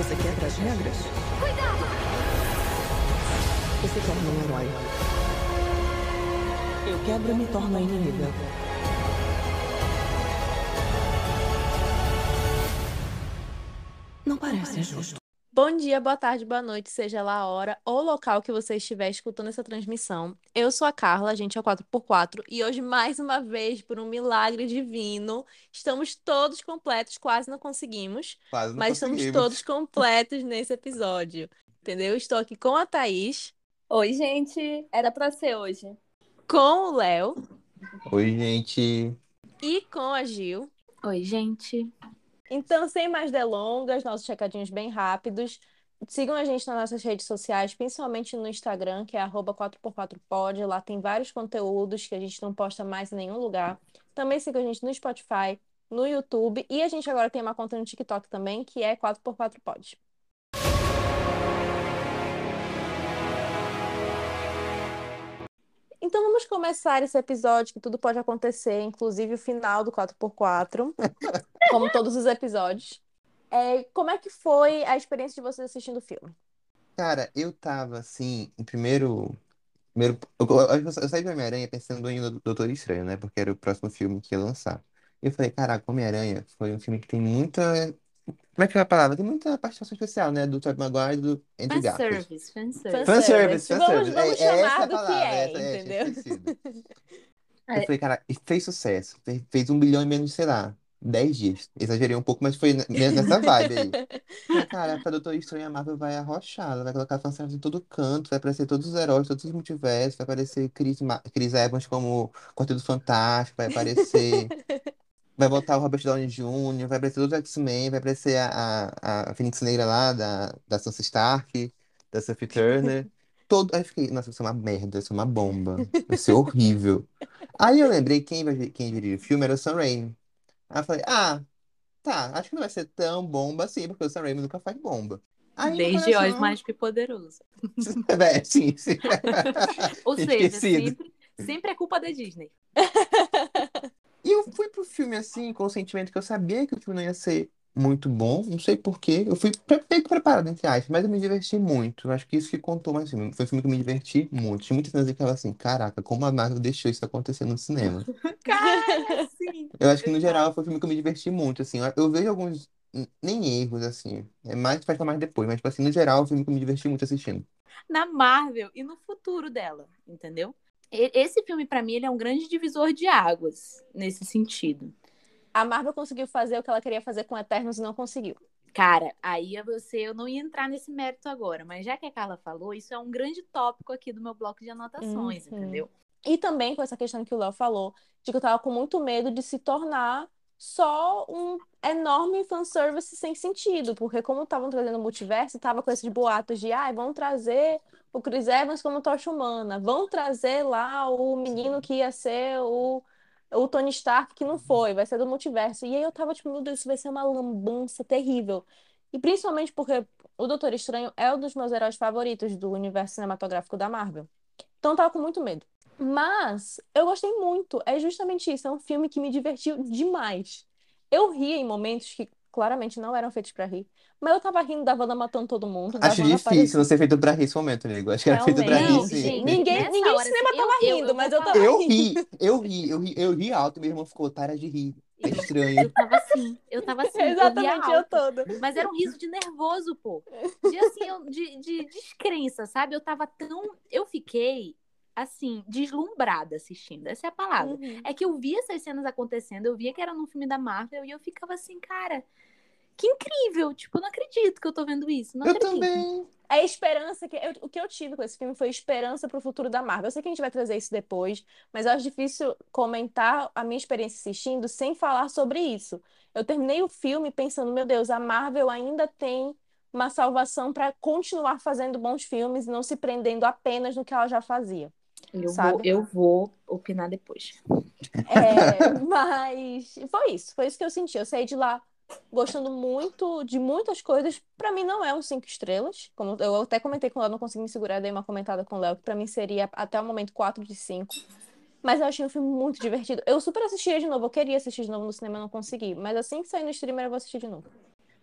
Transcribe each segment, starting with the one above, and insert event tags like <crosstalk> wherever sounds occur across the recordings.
Você quebra as regras? Cuidado! Se torna um herói? Eu quebro e me torno a inimiga. Não parece justo. Bom dia, boa tarde, boa noite, seja lá a hora ou local que você estiver escutando essa transmissão. Eu sou a Carla, a gente é o 4x4 e hoje, mais uma vez, por um milagre divino, estamos todos completos, quase não conseguimos, Quase não mas estamos todos completos nesse episódio, entendeu? Estou aqui com a Thaís, Oi, gente. Era pra ser hoje. com o Léo Oi, gente. e com a Gil. Oi, gente. Então, sem mais delongas, nossos recadinhos bem rápidos. Sigam a gente nas nossas redes sociais, principalmente no Instagram, que é arroba 4x4pod. Lá tem vários conteúdos que a gente não posta mais em nenhum lugar. Também sigam a gente no Spotify, no YouTube. E a gente agora tem uma conta no TikTok também, que é 4x4pod. Então vamos começar esse episódio, que tudo pode acontecer, inclusive o final do 4x4, <laughs> como todos os episódios. É, como é que foi a experiência de vocês assistindo o filme? Cara, eu tava assim, em primeiro. primeiro eu, eu, eu saí do Homem-Aranha pensando em Doutor Estranho, né? Porque era o próximo filme que ia lançar. E eu falei, caraca, Homem-Aranha foi um filme que tem muita. Como é que é a palavra? Tem muita participação especial, né? Do Tobey Maguire e do Andrew Garfield. Fanservice, fanservice. Fanservice, Vamos, fanservice. vamos É- é chamar essa a do que palavra, é, essa é, tinha entendeu? esquecido. É. <laughs> Eu falei, cara, e fez sucesso. Fe- Fez um bilhão em menos, sei lá, 10 dias. Exagerei um pouco, mas foi nessa vibe aí. Falei, cara, pra Doutor Estranho a Marvel vai arrochar. Ela vai colocar fanservice em todo canto, vai aparecer todos os heróis, todos os multiversos, vai aparecer Chris, Ma- Chris Evans como Quarteto Fantástico, vai aparecer. <laughs> Vai voltar o Robert Downey Jr., vai aparecer os X-Men, vai aparecer a, a, a Fênix Negra lá, da, da Sansa Stark, da Sophie Turner. Todo... Aí eu fiquei, nossa, vai ser uma merda, vai ser uma bomba, vai ser horrível. Aí eu lembrei quem, vai, quem diria o filme era o Sam Raimi. Aí eu falei, ah, tá, acho que não vai ser tão bomba assim, porque o Sam Raimi nunca faz bomba. Aí no Desde coração- Oz Mágico e Poderoso. <laughs> É, sim, sim. <laughs> Ou seja, Esquecido. sempre, sempre é culpa da Disney. E eu fui pro filme assim, com o sentimento que eu sabia que o filme não ia ser muito bom, não sei porquê. Eu fui meio que preparado, entre aspas, mas eu me diverti muito. Eu acho que isso que contou mais filme. Foi um filme que eu me diverti muito. Tinha muitas cenas que eu ficava assim, caraca, como a Marvel deixou isso acontecer no cinema. <laughs> Cara, sim. Eu acho que no geral foi um filme que eu me diverti muito, assim. Eu- vejo alguns, nem erros, assim. É mais, vai falar mais depois, mas, tipo assim, no geral, é um filme que eu me diverti muito assistindo. Na Marvel e no futuro dela, entendeu? Esse filme, pra mim, ele é um grande divisor de águas nesse sentido. A Marvel conseguiu fazer o que ela queria fazer com Eternos e não conseguiu. Cara, aí você, eu não ia entrar nesse mérito agora, mas já que a Carla falou, isso é um grande tópico aqui do meu bloco de anotações, Uhum. entendeu? E também com essa questão que o Léo falou, de que eu tava com muito medo de se tornar só um enorme fanservice sem sentido, porque como estavam trazendo o multiverso, tava com esses boatos de, ai, vão trazer o Chris Evans como Tocha Humana, vão trazer lá o menino que ia ser o, o Tony Stark, que não foi, vai ser do multiverso. E aí eu tava tipo, meu Deus, isso vai ser uma lambança terrível. E principalmente porque o Doutor Estranho é um dos meus heróis favoritos do universo cinematográfico da Marvel. Então eu tava com muito medo. Mas eu gostei muito. É justamente isso. É um filme que me divertiu demais. Eu ria em momentos que claramente não eram feitos pra rir. Mas eu tava rindo da Wanda matando todo mundo. da Acho Wanda difícil não ser feito pra rir esse momento, amigo. Acho que era feito pra rir, Realmente. sim. gente, Ninguém, ninguém no cinema assim, tava eu- eu- rindo, eu mas eu tava. Eu rindo. ri, eu ri, eu ri, eu ri alto, meu irmão ficou, para de rir. É Eu, estranho. eu tava assim, eu tava assim, eu Exatamente, eu alto. toda. Mas era um riso de nervoso, pô. De assim, eu- de, de descrença, sabe? Eu tava tão. Eu fiquei, assim, deslumbrada assistindo. Essa é a palavra. Uhum. É que eu via essas cenas acontecendo, eu via que era num filme da Marvel e eu ficava assim, cara, que incrível. Tipo, eu não acredito que eu tô vendo isso. Não Eu acredito. também. É esperança que eu- o que eu tive com esse filme foi esperança pro futuro da Marvel. Eu sei que a gente vai trazer isso depois, mas eu acho difícil comentar a minha experiência assistindo sem falar sobre isso. Eu terminei o filme pensando, meu Deus, a Marvel ainda tem uma salvação para continuar fazendo bons filmes e não se prendendo apenas no que ela já fazia. Eu vou, sabe? eu vou opinar depois. É, mas foi isso, foi isso que eu senti. Eu saí de lá gostando muito de muitas coisas. Pra mim não é um cinco estrelas, como eu até comentei com o Léo, não consegui me segurar, dei uma comentada com o Léo, que pra mim seria até o momento 4 de 5. Mas eu achei um filme muito divertido. Eu super assistiria de novo, eu queria assistir de novo no cinema, não consegui. Mas assim que sair no streamer, eu vou assistir de novo.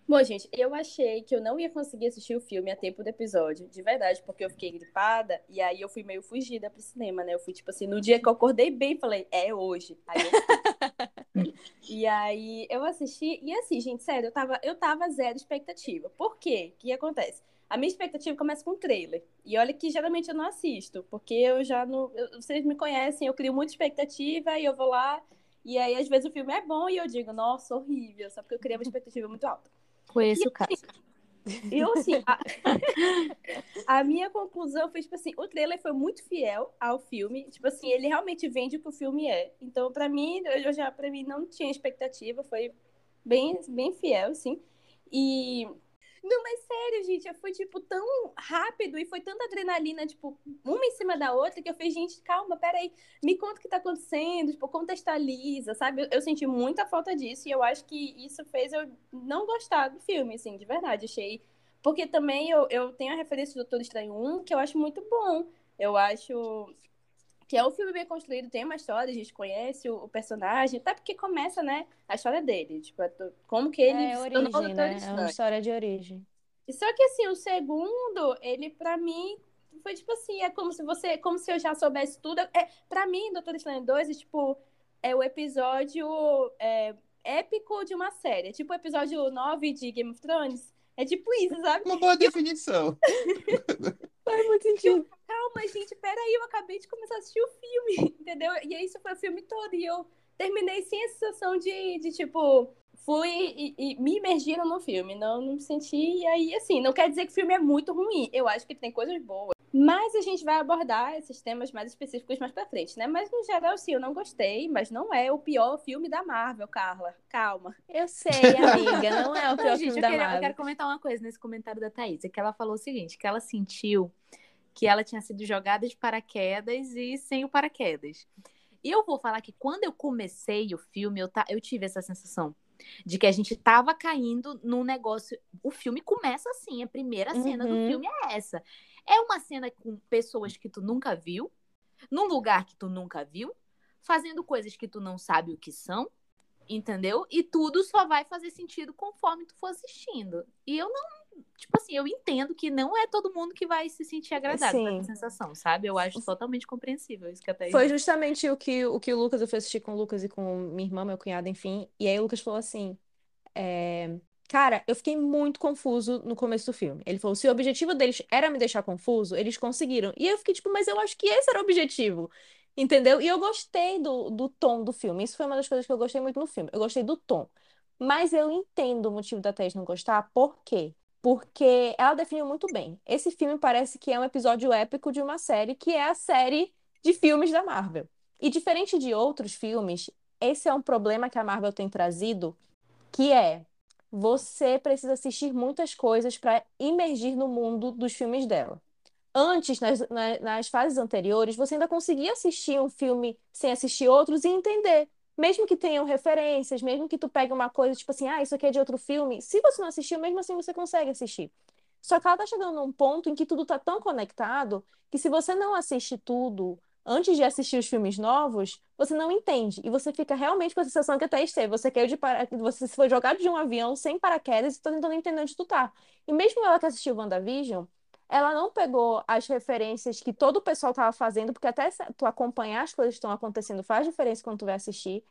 Bom, gente, eu achei que eu não ia conseguir assistir o filme a tempo do episódio, de verdade, porque eu fiquei gripada e aí eu fui meio fugida pro cinema, né? Eu fui, tipo assim, no dia que eu acordei bem, falei, é hoje. Aí eu <laughs> e aí eu assisti, e assim, gente, sério, eu tava, eu tava zero expectativa. Por quê? O que acontece? A minha expectativa começa com o trailer. E olha que geralmente eu não assisto, porque eu já não. eu- vocês me conhecem, eu crio muita expectativa e eu vou lá. E aí, às vezes, o filme é bom e eu digo, nossa, horrível, só porque eu criei uma expectativa muito alta. Foi esse o caso. Eu, assim, a... <laughs> a minha conclusão foi, tipo assim, o trailer foi muito fiel ao filme. Tipo assim, ele realmente vende o que o filme é. Então, pra mim, eu já, pra mim, não tinha expectativa. Foi bem, bem fiel, assim. E... Não, mas sério, gente, foi, tipo, tão rápido e foi tanta adrenalina, tipo, uma em cima da outra, que eu falei, gente, calma, peraí, me conta o que tá acontecendo, tipo, contextualiza, sabe? Eu, eu senti muita falta disso e eu acho que isso fez eu não gostar do filme, assim, de verdade. Achei. Porque também eu, eu tenho a referência do Doutor Estranho 1, que eu acho muito bom. Eu acho que é um filme bem construído, tem uma história, a gente conhece o, o personagem, até porque começa, né, a história dele, tipo, é como que ele É origem, Doutor né? É uma história de origem. Só que assim, o segundo, ele pra mim foi tipo assim, é como se você, como se eu já soubesse tudo. É, para mim, Doutor Estranho 2 é tipo é o episódio é, épico de uma série, é tipo o episódio 9 de Game of Thrones. É tipo isso, sabe? Uma boa definição. <laughs> Faz muito sentido. Calma, gente, peraí, eu acabei de começar a assistir o filme, <laughs> entendeu? E aí isso foi o filme todo e eu terminei sem a sensação de, de tipo, fui e, e me imergiram no filme, não, não me senti, e aí, assim, não quer dizer que o filme é muito ruim, eu acho que tem coisas boas. Mas a gente vai abordar esses temas mais específicos mais pra frente, né? Mas no geral, sim, eu não gostei, mas não é o pior filme da Marvel, Carla. Calma. Eu sei, amiga, não é o <laughs> Não, pior gente, filme eu, da queria- eu Marvel. quero comentar uma coisa nesse comentário da Thaís, é que ela falou o seguinte, que ela sentiu que ela tinha sido jogada de paraquedas e sem o paraquedas. E eu vou falar que quando eu comecei o filme, eu, ta- eu tive essa sensação de que a gente tava caindo num negócio. O filme começa assim, a primeira cena do Uhum. filme é essa. É uma cena com pessoas que tu nunca viu, num lugar que tu nunca viu, fazendo coisas que tu não sabe o que são, entendeu? E tudo só vai fazer sentido conforme tu for assistindo. E eu não, tipo assim, eu entendo que não é todo mundo que vai se sentir agradado com essa sensação, sabe? Eu acho totalmente compreensível isso que a Thaís Foi justamente o que, o que o Lucas, eu fui assistir com o Lucas e com minha irmã, meu cunhado, enfim. E aí o Lucas falou assim: é, Cara, eu fiquei muito confuso no começo do filme. Ele falou: se o objetivo deles era me deixar confuso, eles conseguiram. E eu fiquei tipo, mas eu acho que esse era o objetivo. Entendeu? E eu gostei do, do tom do filme. Isso foi uma das coisas que eu gostei muito no filme. Eu gostei do tom. Mas eu entendo o motivo da Thaís não gostar. Por quê? Porque ela definiu muito bem. Esse filme parece que é um episódio épico de uma série que é a série de filmes da Marvel. E diferente de outros filmes, esse é um problema que a Marvel tem trazido, que é você precisa assistir muitas coisas para imergir no mundo dos filmes dela. Antes, nas, na- nas fases anteriores, você ainda conseguia assistir um filme sem assistir outros e entender. Mesmo que tenham referências, mesmo que tu pegue uma coisa tipo assim, ah, isso aqui é de outro filme, se você não assistiu, mesmo assim você consegue assistir. Só que ela tá chegando num ponto em que tudo tá tão conectado que se você não assiste tudo antes de assistir os filmes novos, você não entende. E você fica realmente com a sensação que até esteve. Você caiu de para... você foi jogado de um avião sem paraquedas e tá tentando entender onde tu tá. E mesmo ela que assistiu WandaVision, ela não pegou as referências que todo o pessoal tava fazendo, porque até tu acompanhar as coisas que estão acontecendo faz diferença quando tu vai assistir.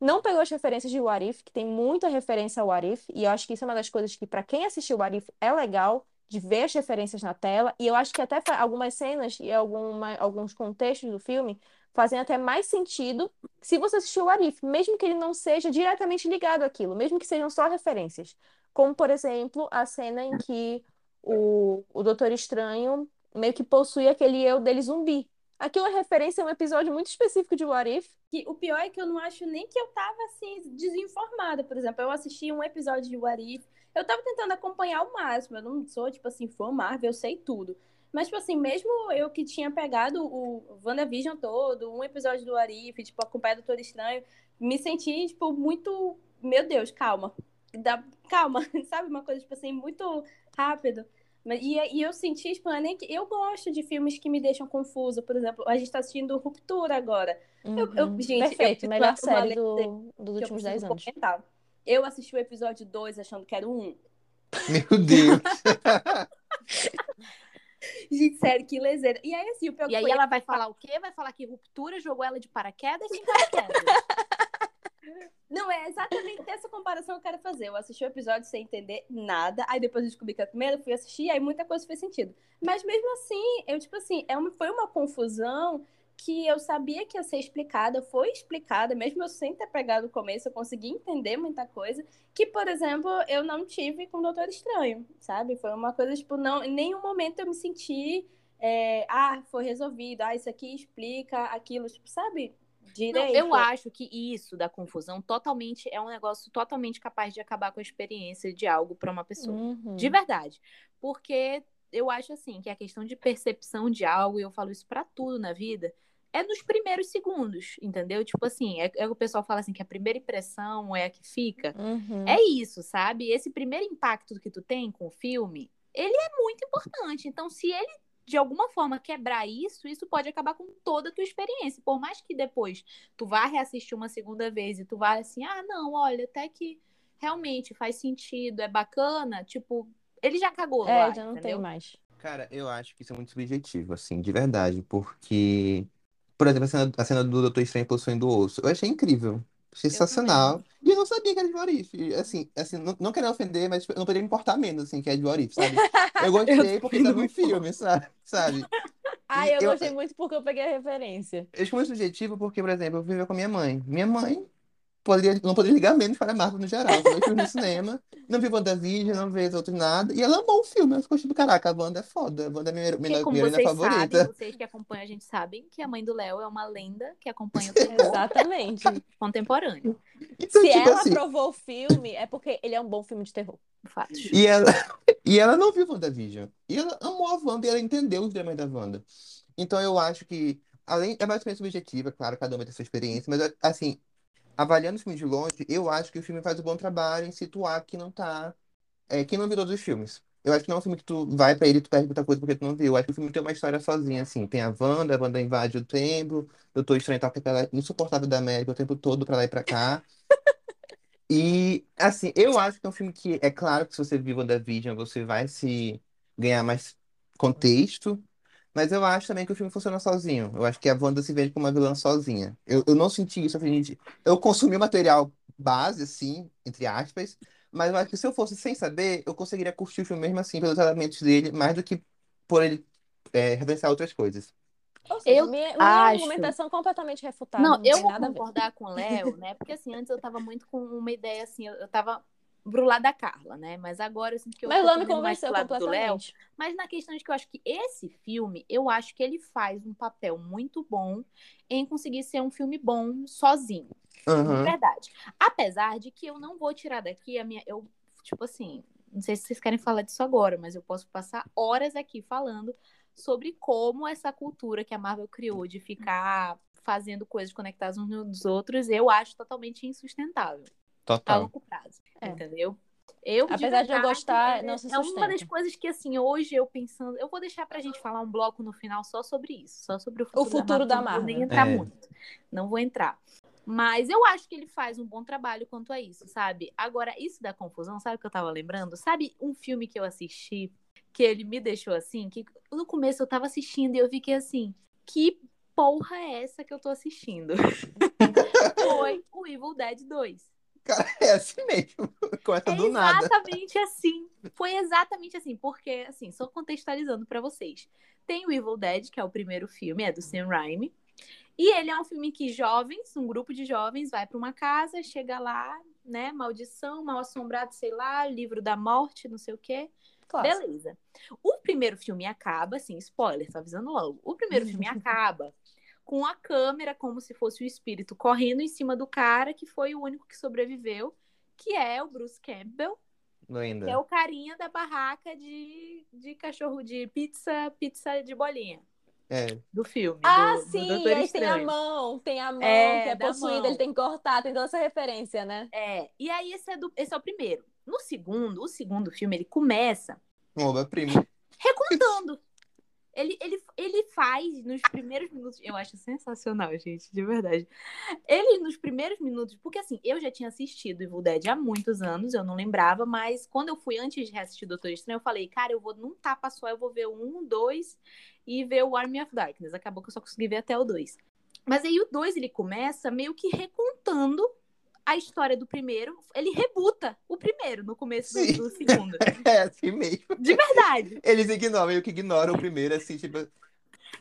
Não pegou as referências de What If, que tem muita referência ao What If, e eu acho que isso é uma das coisas que, para quem assistiu What If, é legal de ver as referências na tela, e eu acho que até algumas cenas e alguma, alguns contextos do filme fazem até mais sentido se você assistiu o Arif, mesmo que ele não seja diretamente ligado àquilo, mesmo que sejam só referências. Como, por exemplo, a cena em que o, o Doutor Estranho meio que possui aquele eu dele zumbi. Aquilo é referência a um episódio muito específico de What If. Que o pior é que eu não acho nem que eu tava assim desinformada. Por exemplo, eu assisti um episódio de What If. Eu tava tentando acompanhar o máximo. Eu não sou, tipo assim, fã Marvel, eu sei tudo. Mas, tipo assim, mesmo eu que tinha pegado o WandaVision todo, um episódio do What If, tipo, acompanhado do Doutor Estranho, me senti, tipo, muito. Meu Deus, calma. Dá- Calma, <laughs> sabe? Uma coisa, tipo assim, muito rápido. Mas- E, e eu senti, tipo, não é nem que. Eu gosto de filmes que me deixam confusa. Por exemplo, a gente tá assistindo Ruptura agora. Eu- eu- Uhum. gente, eu Perfeito, preciso melhor série do, dos eu últimos 10 preciso anos. comentar. Eu assisti o episódio 2 achando que era o 1. Meu Deus. <laughs> Gente, sério, que lezeira. E aí, assim, o pior E aí foi- ela vai falar o quê? Vai falar que ruptura jogou ela de paraquedas <laughs> paraquedas. Não, é exatamente essa comparação que eu quero fazer. Eu assisti o episódio sem entender nada, aí depois eu descobri que a primeira, fui assistir, aí muita coisa fez sentido. Mas mesmo assim, eu, tipo assim, é uma, foi uma confusão que eu sabia que ia ser explicada, foi explicada, mesmo eu sem ter pegado o começo, eu consegui entender muita coisa, que, por exemplo, eu não tive com o Doutor Estranho, sabe? Foi uma coisa, tipo, não, em nenhum momento eu me senti, é, ah, foi resolvido, ah, isso aqui explica aquilo, tipo, sabe? Não, Direito. eu acho que isso da confusão totalmente é um negócio totalmente capaz de acabar com a experiência de algo para uma pessoa. Uhum. De verdade. Porque eu acho assim que a questão de percepção de algo, e eu falo isso pra tudo na vida, é nos primeiros segundos, entendeu? Tipo assim, é, é o pessoal fala assim que a primeira impressão é a que fica. Uhum. É isso, sabe? Esse primeiro impacto que tu tem com o filme, ele é muito importante. Então, se ele de alguma forma quebrar isso, isso pode acabar com toda a tua experiência. Por mais que depois tu vá reassistir uma segunda vez e tu vá assim, ah, não, olha, até que realmente faz sentido, é bacana, tipo, ele já cagou É, lá, já não tem entendeu? mais. Cara, eu acho que isso é muito subjetivo, assim, de verdade, porque, por exemplo, a cena, a cena do Doutor Estranho possuindo o osso, eu achei incrível, sensacional, e eu não sabia que era de What If, e, assim, assim, não, não querendo ofender, mas tipo, eu não poderia me importar menos, assim, que é de What If, sabe? Eu <laughs> gostei porque tá no filme, sabe? Sabe? Ah, eu eu- gostei muito porque eu peguei a referência. Eu acho muito subjetivo porque, por exemplo, eu vivo com a minha mãe. Minha mãe poderia, não poderia ligar menos para a Marvel no geral. Eu fui no cinema, não vi WandaVision, não vi os outros nada. E ela amou o filme. Ela ficou tipo, caraca, a Wanda é foda. A Wanda é minha, Porque minha, como minha favorita. sabem, vocês que acompanham a gente sabem que a mãe do Léo é uma lenda que acompanha o terror Exatamente. <laughs> contemporâneo. Então, Se tipo ela assim, aprovou o filme, é porque ele é um bom filme de terror. Fatos. E ela, <laughs> e ela não viu WandaVision. E ela amou a Wanda e ela entendeu os dramas da Wanda. Então eu acho que, além, é mais ou menos subjetiva, claro, cada uma tem sua experiência, mas assim, avaliando o filme de longe, eu acho que o filme faz um bom trabalho em situar quem não tá, é, quem não viu todos os filmes. Eu acho que não é um filme que tu vai pra ele e tu perde muita coisa porque tu não viu. Eu acho que o filme tem uma história sozinha, assim. Tem a Wanda, a Wanda invade o templo, Doutor Estranho tá aquela insuportável da América o tempo todo pra lá e pra cá. E, assim, eu acho que é um filme que, é claro que se você viu WandaVision, você vai se ganhar mais contexto, mas eu acho também que o filme funciona sozinho. Eu acho que a Wanda se vende como uma vilã sozinha. Eu, eu não senti isso, de- eu consumi o material base, assim, entre aspas, mas eu acho que se eu fosse sem saber, eu conseguiria curtir o filme mesmo assim, pelos elementos dele, mais do que por ele é, referenciar outras coisas. Ou seja, Eu minha, minha acho- argumentação completamente refutada. Não, Não, eu tem vou concordar com o Léo, né? <laughs> Porque assim, antes eu tava muito com uma ideia assim, eu, eu tava pro lado da Carla, né? Mas agora eu sinto que eu Mas tô Léo me também mais pro convenceu do Léo. completamente. Mas na questão de que eu acho que esse filme, eu acho que ele faz um papel muito bom em conseguir ser um filme bom sozinho. De Aham. verdade. Apesar de que eu não vou tirar daqui a minha. Eu, tipo assim, não sei se vocês querem falar disso agora, mas eu posso passar horas aqui falando sobre como essa cultura que a Marvel criou de ficar fazendo coisas conectadas uns nos outros, eu acho totalmente insustentável a Total. longo prazo. É. Entendeu? Eu, Apesar de eu verdade, gostar, é, não se é uma das sustenta. coisas que, assim, hoje eu pensando. Eu vou deixar pra gente falar um bloco no final só sobre isso. Só sobre o futuro, futuro da Não vou nem Marvel. entrar É. muito. Não vou entrar. Mas eu acho que ele faz um bom trabalho quanto a isso, sabe? Agora, isso da confusão, sabe o que eu tava lembrando? Sabe um filme que eu assisti que ele me deixou assim? Que no começo eu tava assistindo e eu fiquei assim, que porra é essa que eu tô assistindo? <laughs> Foi o Evil Dead 2. Cara, é assim mesmo. <laughs> Começa É do nada. exatamente assim. Foi exatamente assim, porque, assim, só contextualizando pra vocês. Tem o Evil Dead, que é o primeiro filme, é do Sam Raimi. E ele é um filme que jovens, um grupo de jovens, vai pra uma casa, chega lá, né, maldição, mal assombrado, sei lá, livro da morte, não sei o quê. Clássico. Beleza. O primeiro filme acaba, assim, spoiler, tô avisando logo. O primeiro filme <laughs> acaba com a câmera como se fosse o espírito correndo em cima do cara que foi o único que sobreviveu, que é o Bruce Campbell, que é o carinha da barraca de, de cachorro de pizza, pizza de bolinha É. do filme. Ah, do, do sim, aí tem a mão, tem a mão É, que é da possuída, mão. ele tem que cortar, tem toda essa referência, né? É, e aí esse é, do, esse é o primeiro. No segundo, o segundo filme, ele começa Uma obra-prima. recontando. Ele, ele, ele faz nos primeiros minutos. Eu acho sensacional, gente, de verdade. Ele, nos primeiros minutos, porque assim, eu já tinha assistido Evil Dead há muitos anos, eu não lembrava, mas quando eu fui antes de reassistir Doutor Estranho, eu falei, cara, eu vou num tapa só, eu vou ver o um, dois e ver o Army of Darkness. Acabou que eu só consegui ver até o dois. Mas aí o dois ele começa meio que recontando a história do primeiro, ele rebuta o primeiro no começo do, do segundo. <laughs> É assim mesmo. De verdade. Eles ignoram, meio que ignoram o primeiro, assim, tipo.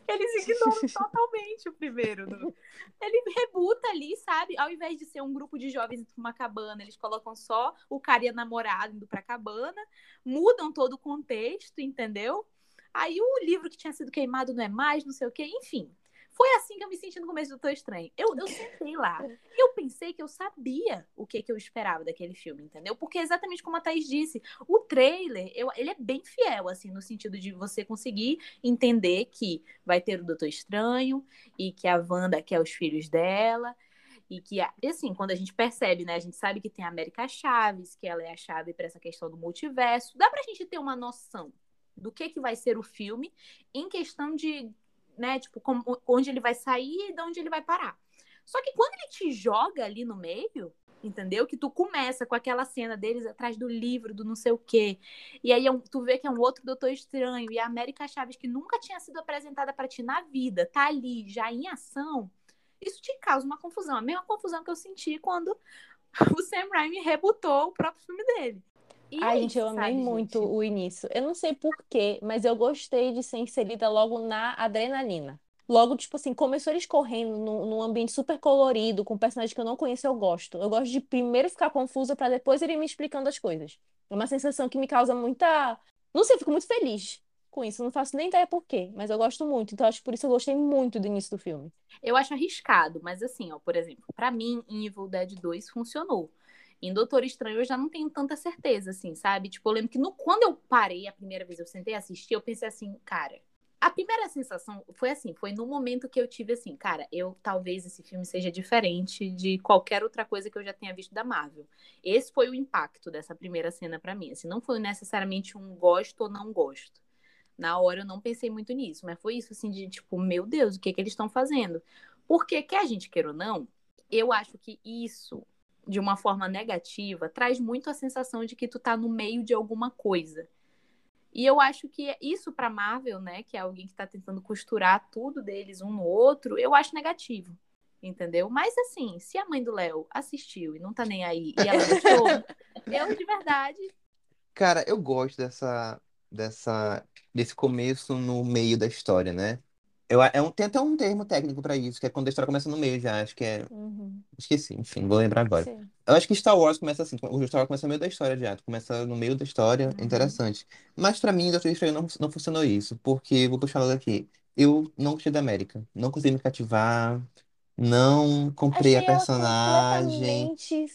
Eles ignoram totalmente o primeiro. no- Ele rebuta ali, sabe? Ao invés de ser um grupo de jovens indo pra uma cabana, eles colocam só o cara e a namorada indo pra cabana, mudam todo o contexto, entendeu? Aí o livro que tinha sido queimado não é mais, não sei o quê, enfim. Foi assim que eu me senti no começo do Doutor Estranho. Eu, eu sentei lá. Eu pensei que eu sabia o que, que eu esperava daquele filme, entendeu? Porque é exatamente como a Thaís disse, o trailer, eu, ele é bem fiel, assim, no sentido de você conseguir entender que vai ter o Doutor Estranho e que a Wanda quer os filhos dela. E que, assim, quando a gente percebe, né? A gente sabe que tem a América Chaves, que ela é a chave para essa questão do multiverso. Dá pra gente ter uma noção do que, que vai ser o filme em questão de, né, tipo, como- onde ele vai sair e de onde ele vai parar. Só que quando ele te joga ali no meio, entendeu? Que tu começa com aquela cena deles atrás do livro, do não sei o quê. E aí é tu vê que é um outro Doutor Estranho. E a América Chaves, que nunca tinha sido apresentada pra ti na vida, tá ali, já em ação. Isso te causa uma confusão. A mesma confusão que eu senti quando <laughs> o Sam Raimi rebutou o próprio filme dele. E Ai, gente, eu amei sabe, muito gente? o início. Eu não sei por quê, mas eu gostei de ser inserida logo na adrenalina. Logo, tipo assim, começou eles correndo num, num ambiente super colorido, com personagens que eu não conheço, eu gosto. Eu gosto de primeiro ficar confusa pra depois ele me explicando as coisas. É uma sensação que me causa muita. Não sei, eu fico muito feliz com isso. Não faço nem ideia por quê, mas eu gosto muito. Então, acho que por isso eu gostei muito do início do filme. Eu acho arriscado, mas assim, ó, por exemplo, pra mim, em Evil Dead 2 funcionou. Em Doutor Estranho eu já não tenho tanta certeza, assim, sabe? Tipo, eu lembro que no, quando eu parei a primeira vez, eu sentei a assistir, eu pensei assim, cara. A primeira sensação foi assim, foi no momento que eu tive assim, cara, eu talvez esse filme seja diferente de qualquer outra coisa que eu já tenha visto da Marvel. Esse foi o impacto dessa primeira cena pra mim. Assim, não foi necessariamente um gosto ou não gosto. Na hora eu não pensei muito nisso, mas foi isso assim de tipo, meu Deus, o que que eles estão fazendo? Porque quer a gente queira ou não, eu acho que isso de uma forma negativa traz muito a sensação de que tu tá no meio de alguma coisa. E eu acho que isso pra Marvel, né, que é alguém que tá tentando costurar tudo deles um no outro, eu acho negativo. Entendeu? Mas assim, se a mãe do Léo assistiu e não tá nem aí e ela gostou, <laughs> eu de verdade Cara, eu gosto dessa, dessa, desse começo no meio da história, né? Eu, é um, tem até um termo técnico pra isso, que é quando a história começa no meio já. Acho que é. Uhum. Esqueci, enfim, vou lembrar agora. Sim. Eu acho que Star Wars começa assim, o Star Wars começa no meio da história já, começa no meio da história, Uhum. interessante. Mas pra mim, Doutor Estranho não, não funcionou isso, porque, vou puxar logo aqui, eu não gostei da América, não consegui me cativar, não comprei a Achei ela personagem, completamente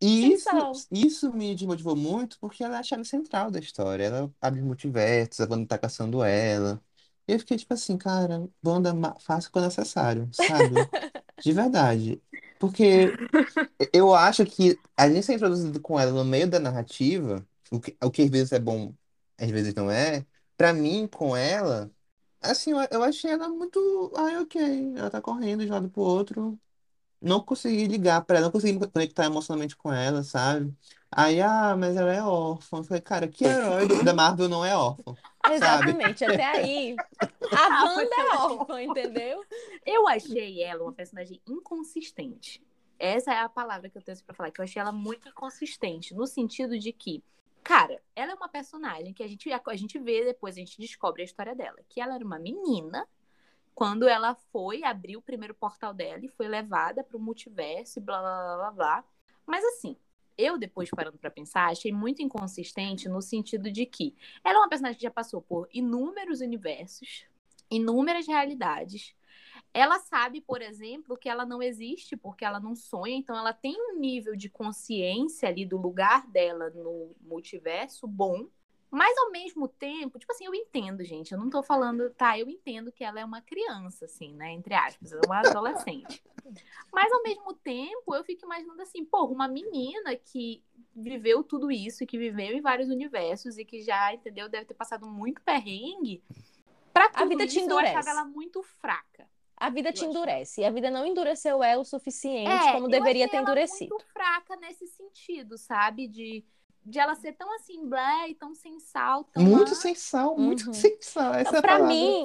e isso, isso me desmotivou muito, porque ela é a chave central da história, ela abre multiversos, a Wanda tá caçando ela, eu fiquei tipo assim, cara, Wanda, ma- faça o que é necessário, sabe? <laughs> De verdade. Porque eu acho que a gente ser introduzido com ela no meio da narrativa, o que, o que às vezes é bom, às vezes não é. Pra mim, com ela, assim, eu, eu achei ela muito. Ai, ok. Ela tá correndo de um lado pro outro. Não consegui ligar pra ela, não consegui me conectar emocionalmente com ela, sabe? Aí, ah, mas ela é órfã. Eu falei, cara, que herói da Marvel não é órfã, sabe? <laughs> Exatamente, até aí. A Ah, Wanda é órfã, entendeu? Eu achei ela uma personagem inconsistente. Essa é a palavra que eu tenho pra falar, que eu achei ela muito inconsistente, no sentido de que, cara, ela é uma personagem que a gente, a gente vê depois, a gente descobre a história dela, que ela era uma menina quando ela foi abrir o primeiro portal dela e foi levada para o multiverso e blá blá blá blá blá. Mas assim, eu depois parando pra pensar, achei muito inconsistente no sentido de que ela é uma personagem que já passou por inúmeros universos, inúmeras realidades. Ela sabe, por exemplo, que ela não existe porque ela não sonha, então ela tem um nível de consciência ali do lugar dela no multiverso bom. Mas ao mesmo tempo, tipo assim, eu entendo, gente. Eu não tô falando, tá? Eu entendo que ela é uma criança, assim, né? Entre aspas, ela é uma <laughs> adolescente. Mas ao mesmo tempo, eu fico imaginando assim, pô, uma menina que viveu tudo isso e que viveu em vários universos e que já, entendeu, deve ter passado muito perrengue Pra tudo vida te isso, eu achava endurece. ela muito fraca. A vida te endurece. E a vida não endureceu ela o suficiente É, como deveria ter ela endurecido. muito fraca nesse sentido, sabe? De, de ela ser tão assim, blé, e tão sem sal, tão Muito lá. sem sal, muito Uhum. sem sal. Essa é a Pra palavra. mim,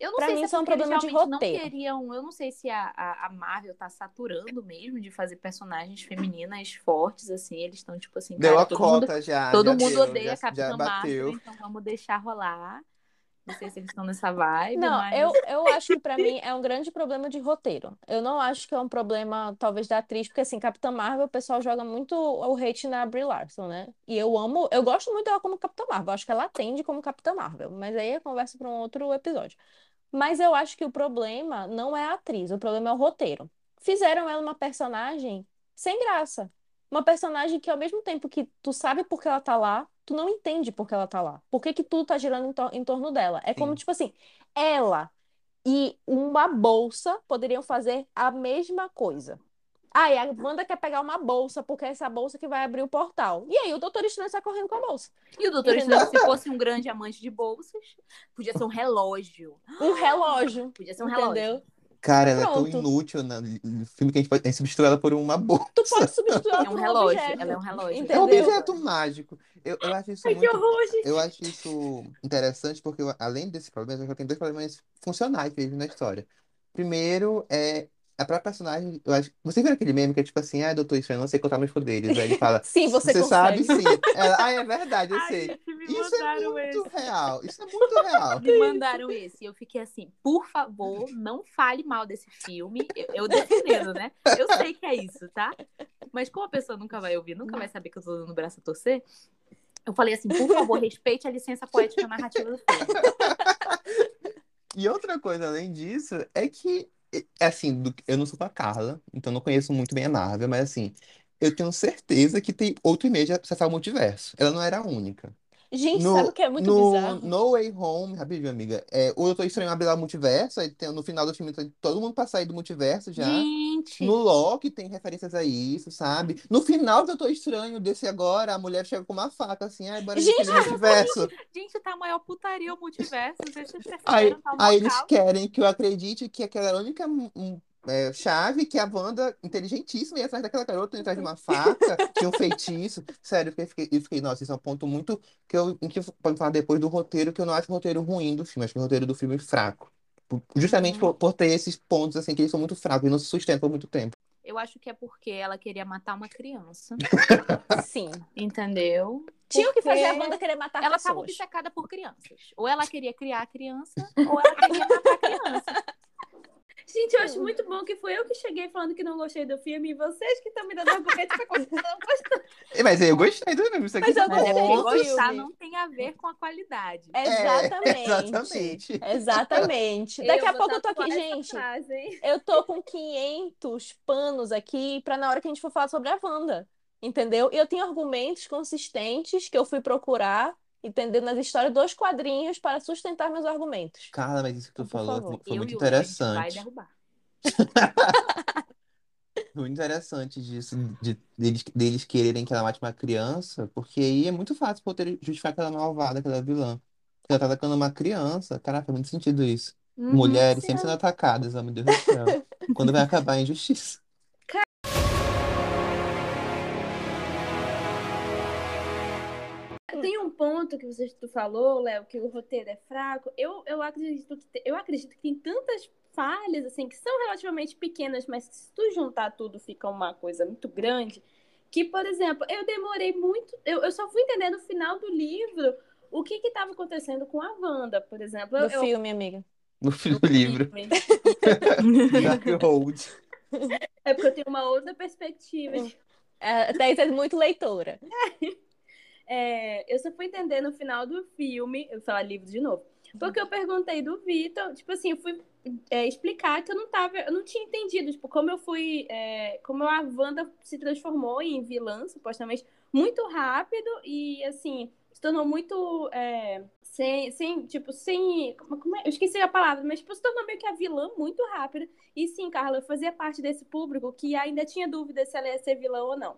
Eu não Pra sei mim se é isso é um problema de realmente roteiro. não queriam. Eu não sei se a, a, a Marvel tá saturando mesmo de fazer personagens femininas fortes, assim. Eles estão, tipo assim, Deu cara, a todo mundo, cota já. todo já mundo deu, odeia já, a Capitã já Marvel, então vamos deixar rolar. Não sei se eles estão nessa vibe, Não, mas. eu, eu acho que pra mim é um grande problema de roteiro. Eu não acho que é um problema, talvez, da atriz, porque assim, Capitã Marvel, o pessoal joga muito o hate na Brie Larson, né? E eu amo, eu gosto muito dela como Capitã Marvel. Acho que ela atende como Capitã Marvel, mas aí é conversa para um outro episódio. Mas eu acho que o problema não é a atriz, o problema é o roteiro. Fizeram ela uma personagem sem graça. Uma personagem que, ao mesmo tempo que tu sabe por que ela tá lá, tu não entende por que ela tá lá. Por que que tudo tá girando em, tor- em torno dela. É como, Sim. tipo assim, ela e uma bolsa poderiam fazer a mesma coisa. Ah, e a Wanda quer pegar uma bolsa, porque é essa bolsa que vai abrir o portal. E aí o Doutor Estranho sai correndo com a bolsa. E o Doutor Entendeu? Estranho, se fosse um grande amante de bolsas, podia ser um relógio. Um relógio. Podia ser um relógio. Cara, ela é tão Pronto. inútil na- no filme que a gente pode a gente substitui ela por uma bolsa. Tu pode substituir ela É um por um relógio. objeto. Ela é um relógio. É um Entendeu? objeto mágico. Eu, eu acho isso Ai, que muito. horror, gente. Eu acho isso interessante porque, eu- além desse problema, eu já tenho dois problemas funcionais mesmo na história. Primeiro, é a própria personagem. Eu acho, você viu aquele meme que é tipo assim, ah, doutor Estranho, eu não sei contar meus poderes. Aí ele fala, <laughs> Sim, você sabe consegue. sim. Ela, ah, é verdade, eu Ai, sei. gente, me Isso é muito esse. real. Isso é muito real. Me mandaram esse. E eu fiquei assim, por favor, não fale mal desse filme. Eu, eu defendendo, né? Eu sei que é isso, tá? Mas como a pessoa nunca vai ouvir, nunca vai saber que eu tô dando o braço a torcer, eu falei assim, por favor, respeite a licença poética narrativa do filme. <laughs> E outra coisa além disso é que, é, assim, do- eu não sou com a Carla, então não conheço muito bem a Marvel, mas assim, eu tenho certeza que tem outro e-mail de acessar o multiverso. Ela não era a única. Gente, No, sabe o que é muito no bizarro? No Way Home, rapidinho, amiga, é, o Doutor Estranho abre lá o multiverso, aí tem- no final do filme tem todo mundo pra sair do multiverso já. Gente, No Loki tem referências a isso, sabe? No final do Doutor Estranho desse agora, a mulher chega com uma faca assim, ai, bora Gente, gente, <laughs> multiverso. gente, tá a maior putaria o multiverso. Se vocês Aí, aí eles querem que eu acredite que aquela única é, chave que a Wanda, inteligentíssima, ia atrás daquela garota, ia atrás de uma faca, tinha um feitiço. Sério, eu fiquei, eu fiquei, nossa, isso é um ponto muito que eu, em que pode falar depois do roteiro, que eu não acho o roteiro ruim do filme, acho que o roteiro do filme é fraco. Justamente Uhum. por, por ter esses pontos assim que eles são muito fracos e não se sustentam por muito tempo. Eu acho que é porque ela queria matar uma criança, <laughs> Sim. entendeu? Tinha que fazer a Wanda querer matar Ela estava pessoas. obcecada por crianças. Ou ela queria criar a criança, <laughs> ou ela queria matar a criança. Gente, eu acho muito bom que foi eu que cheguei falando que não gostei do filme e vocês que estão me dando argumentos pra continuar não gostando. <laughs> É, Mas eu gostei do filme, isso aqui Mas eu é gostei. porque gostar filme. não tem a ver com a qualidade. É, Exatamente. exatamente. Exatamente. Daqui a pouco eu tô aqui, gente. frase? Eu tô com 500 panos aqui pra na hora que a gente for falar sobre a Wanda. Entendeu? E eu tenho argumentos consistentes que eu fui procurar, entendeu? Nas histórias dos quadrinhos para sustentar meus argumentos. Carla, mas isso que tu Então, falou favor. foi muito vai interessante. derrubar. Foi <laughs> muito interessante disso, de, deles, deles quererem que ela mate uma criança, porque aí é muito fácil poder justificar que ela é malvada, que ela é vilã. Ela tá atacando uma criança, caraca, faz muito sentido isso. Uhum. Mulheres sempre sendo atacadas, meu Deus do céu. <laughs> Quando vai acabar a injustiça? Tem um ponto que você tu falou, Léo, que o roteiro é fraco. Eu, eu, acredito que, te- eu acredito que tem tantas falhas, assim, que são relativamente pequenas, mas que se tu juntar tudo fica uma coisa muito grande. Que, por exemplo, eu demorei muito. Eu, eu só fui entender no final do livro o que estava acontecendo com a Wanda, por exemplo. Eu, Do eu- filme, amiga. <laughs> No fim do <laughs> livro. Darkhold. É porque eu tenho uma outra perspectiva. É, Thaís é muito leitora. É, <laughs> eu só fui entender no final do filme, eu vou falar livro de novo, porque eu perguntei do Vitor, tipo assim, eu fui é, explicar que eu não tava, eu não tinha entendido, tipo, como eu fui, é, como a Wanda se transformou em vilã, supostamente, muito rápido e, assim, se tornou muito, é, sem, sem, tipo, sem, como é? Eu esqueci a palavra, mas, tipo, se tornou meio que a vilã muito rápido, e sim, Carla, eu fazia parte desse público que ainda tinha dúvida se ela ia ser vilã ou não.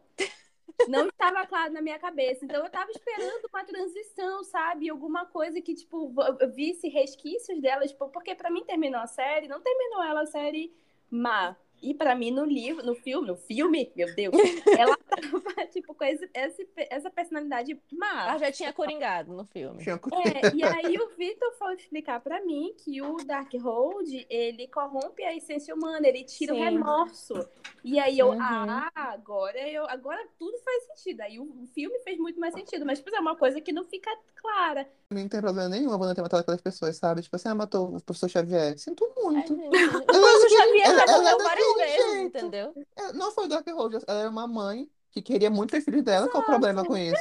Não estava claro na minha cabeça. Então eu tava esperando uma transição, sabe? Alguma coisa que, tipo, visse resquícios dela, tipo, porque para mim terminou a série, não terminou ela a série má. E para mim, no livro, no filme, no filme, meu Deus, ela tava, <laughs> tipo, com esse, esse, essa personalidade má. Ela já tinha coringado no filme. É, e aí o Victor foi explicar pra mim que o Darkhold, ele corrompe a essência humana, ele tira o Sim. remorso. E aí eu, Uhum. ah, agora eu, agora tudo faz sentido. Aí o, o filme fez muito mais sentido, mas tipo, é uma coisa que não fica clara. Não tem problema nenhum a Wanda ter matado aquelas pessoas, sabe? Tipo assim, ah, matou o professor Xavier. Sinto Ai, muito. gente, O professor Xavier já morreu é várias daquele vezes, jeito. entendeu? É, Não foi o Darkhold, ela era uma mãe que queria muito ter filhos dela. Qual o problema com isso?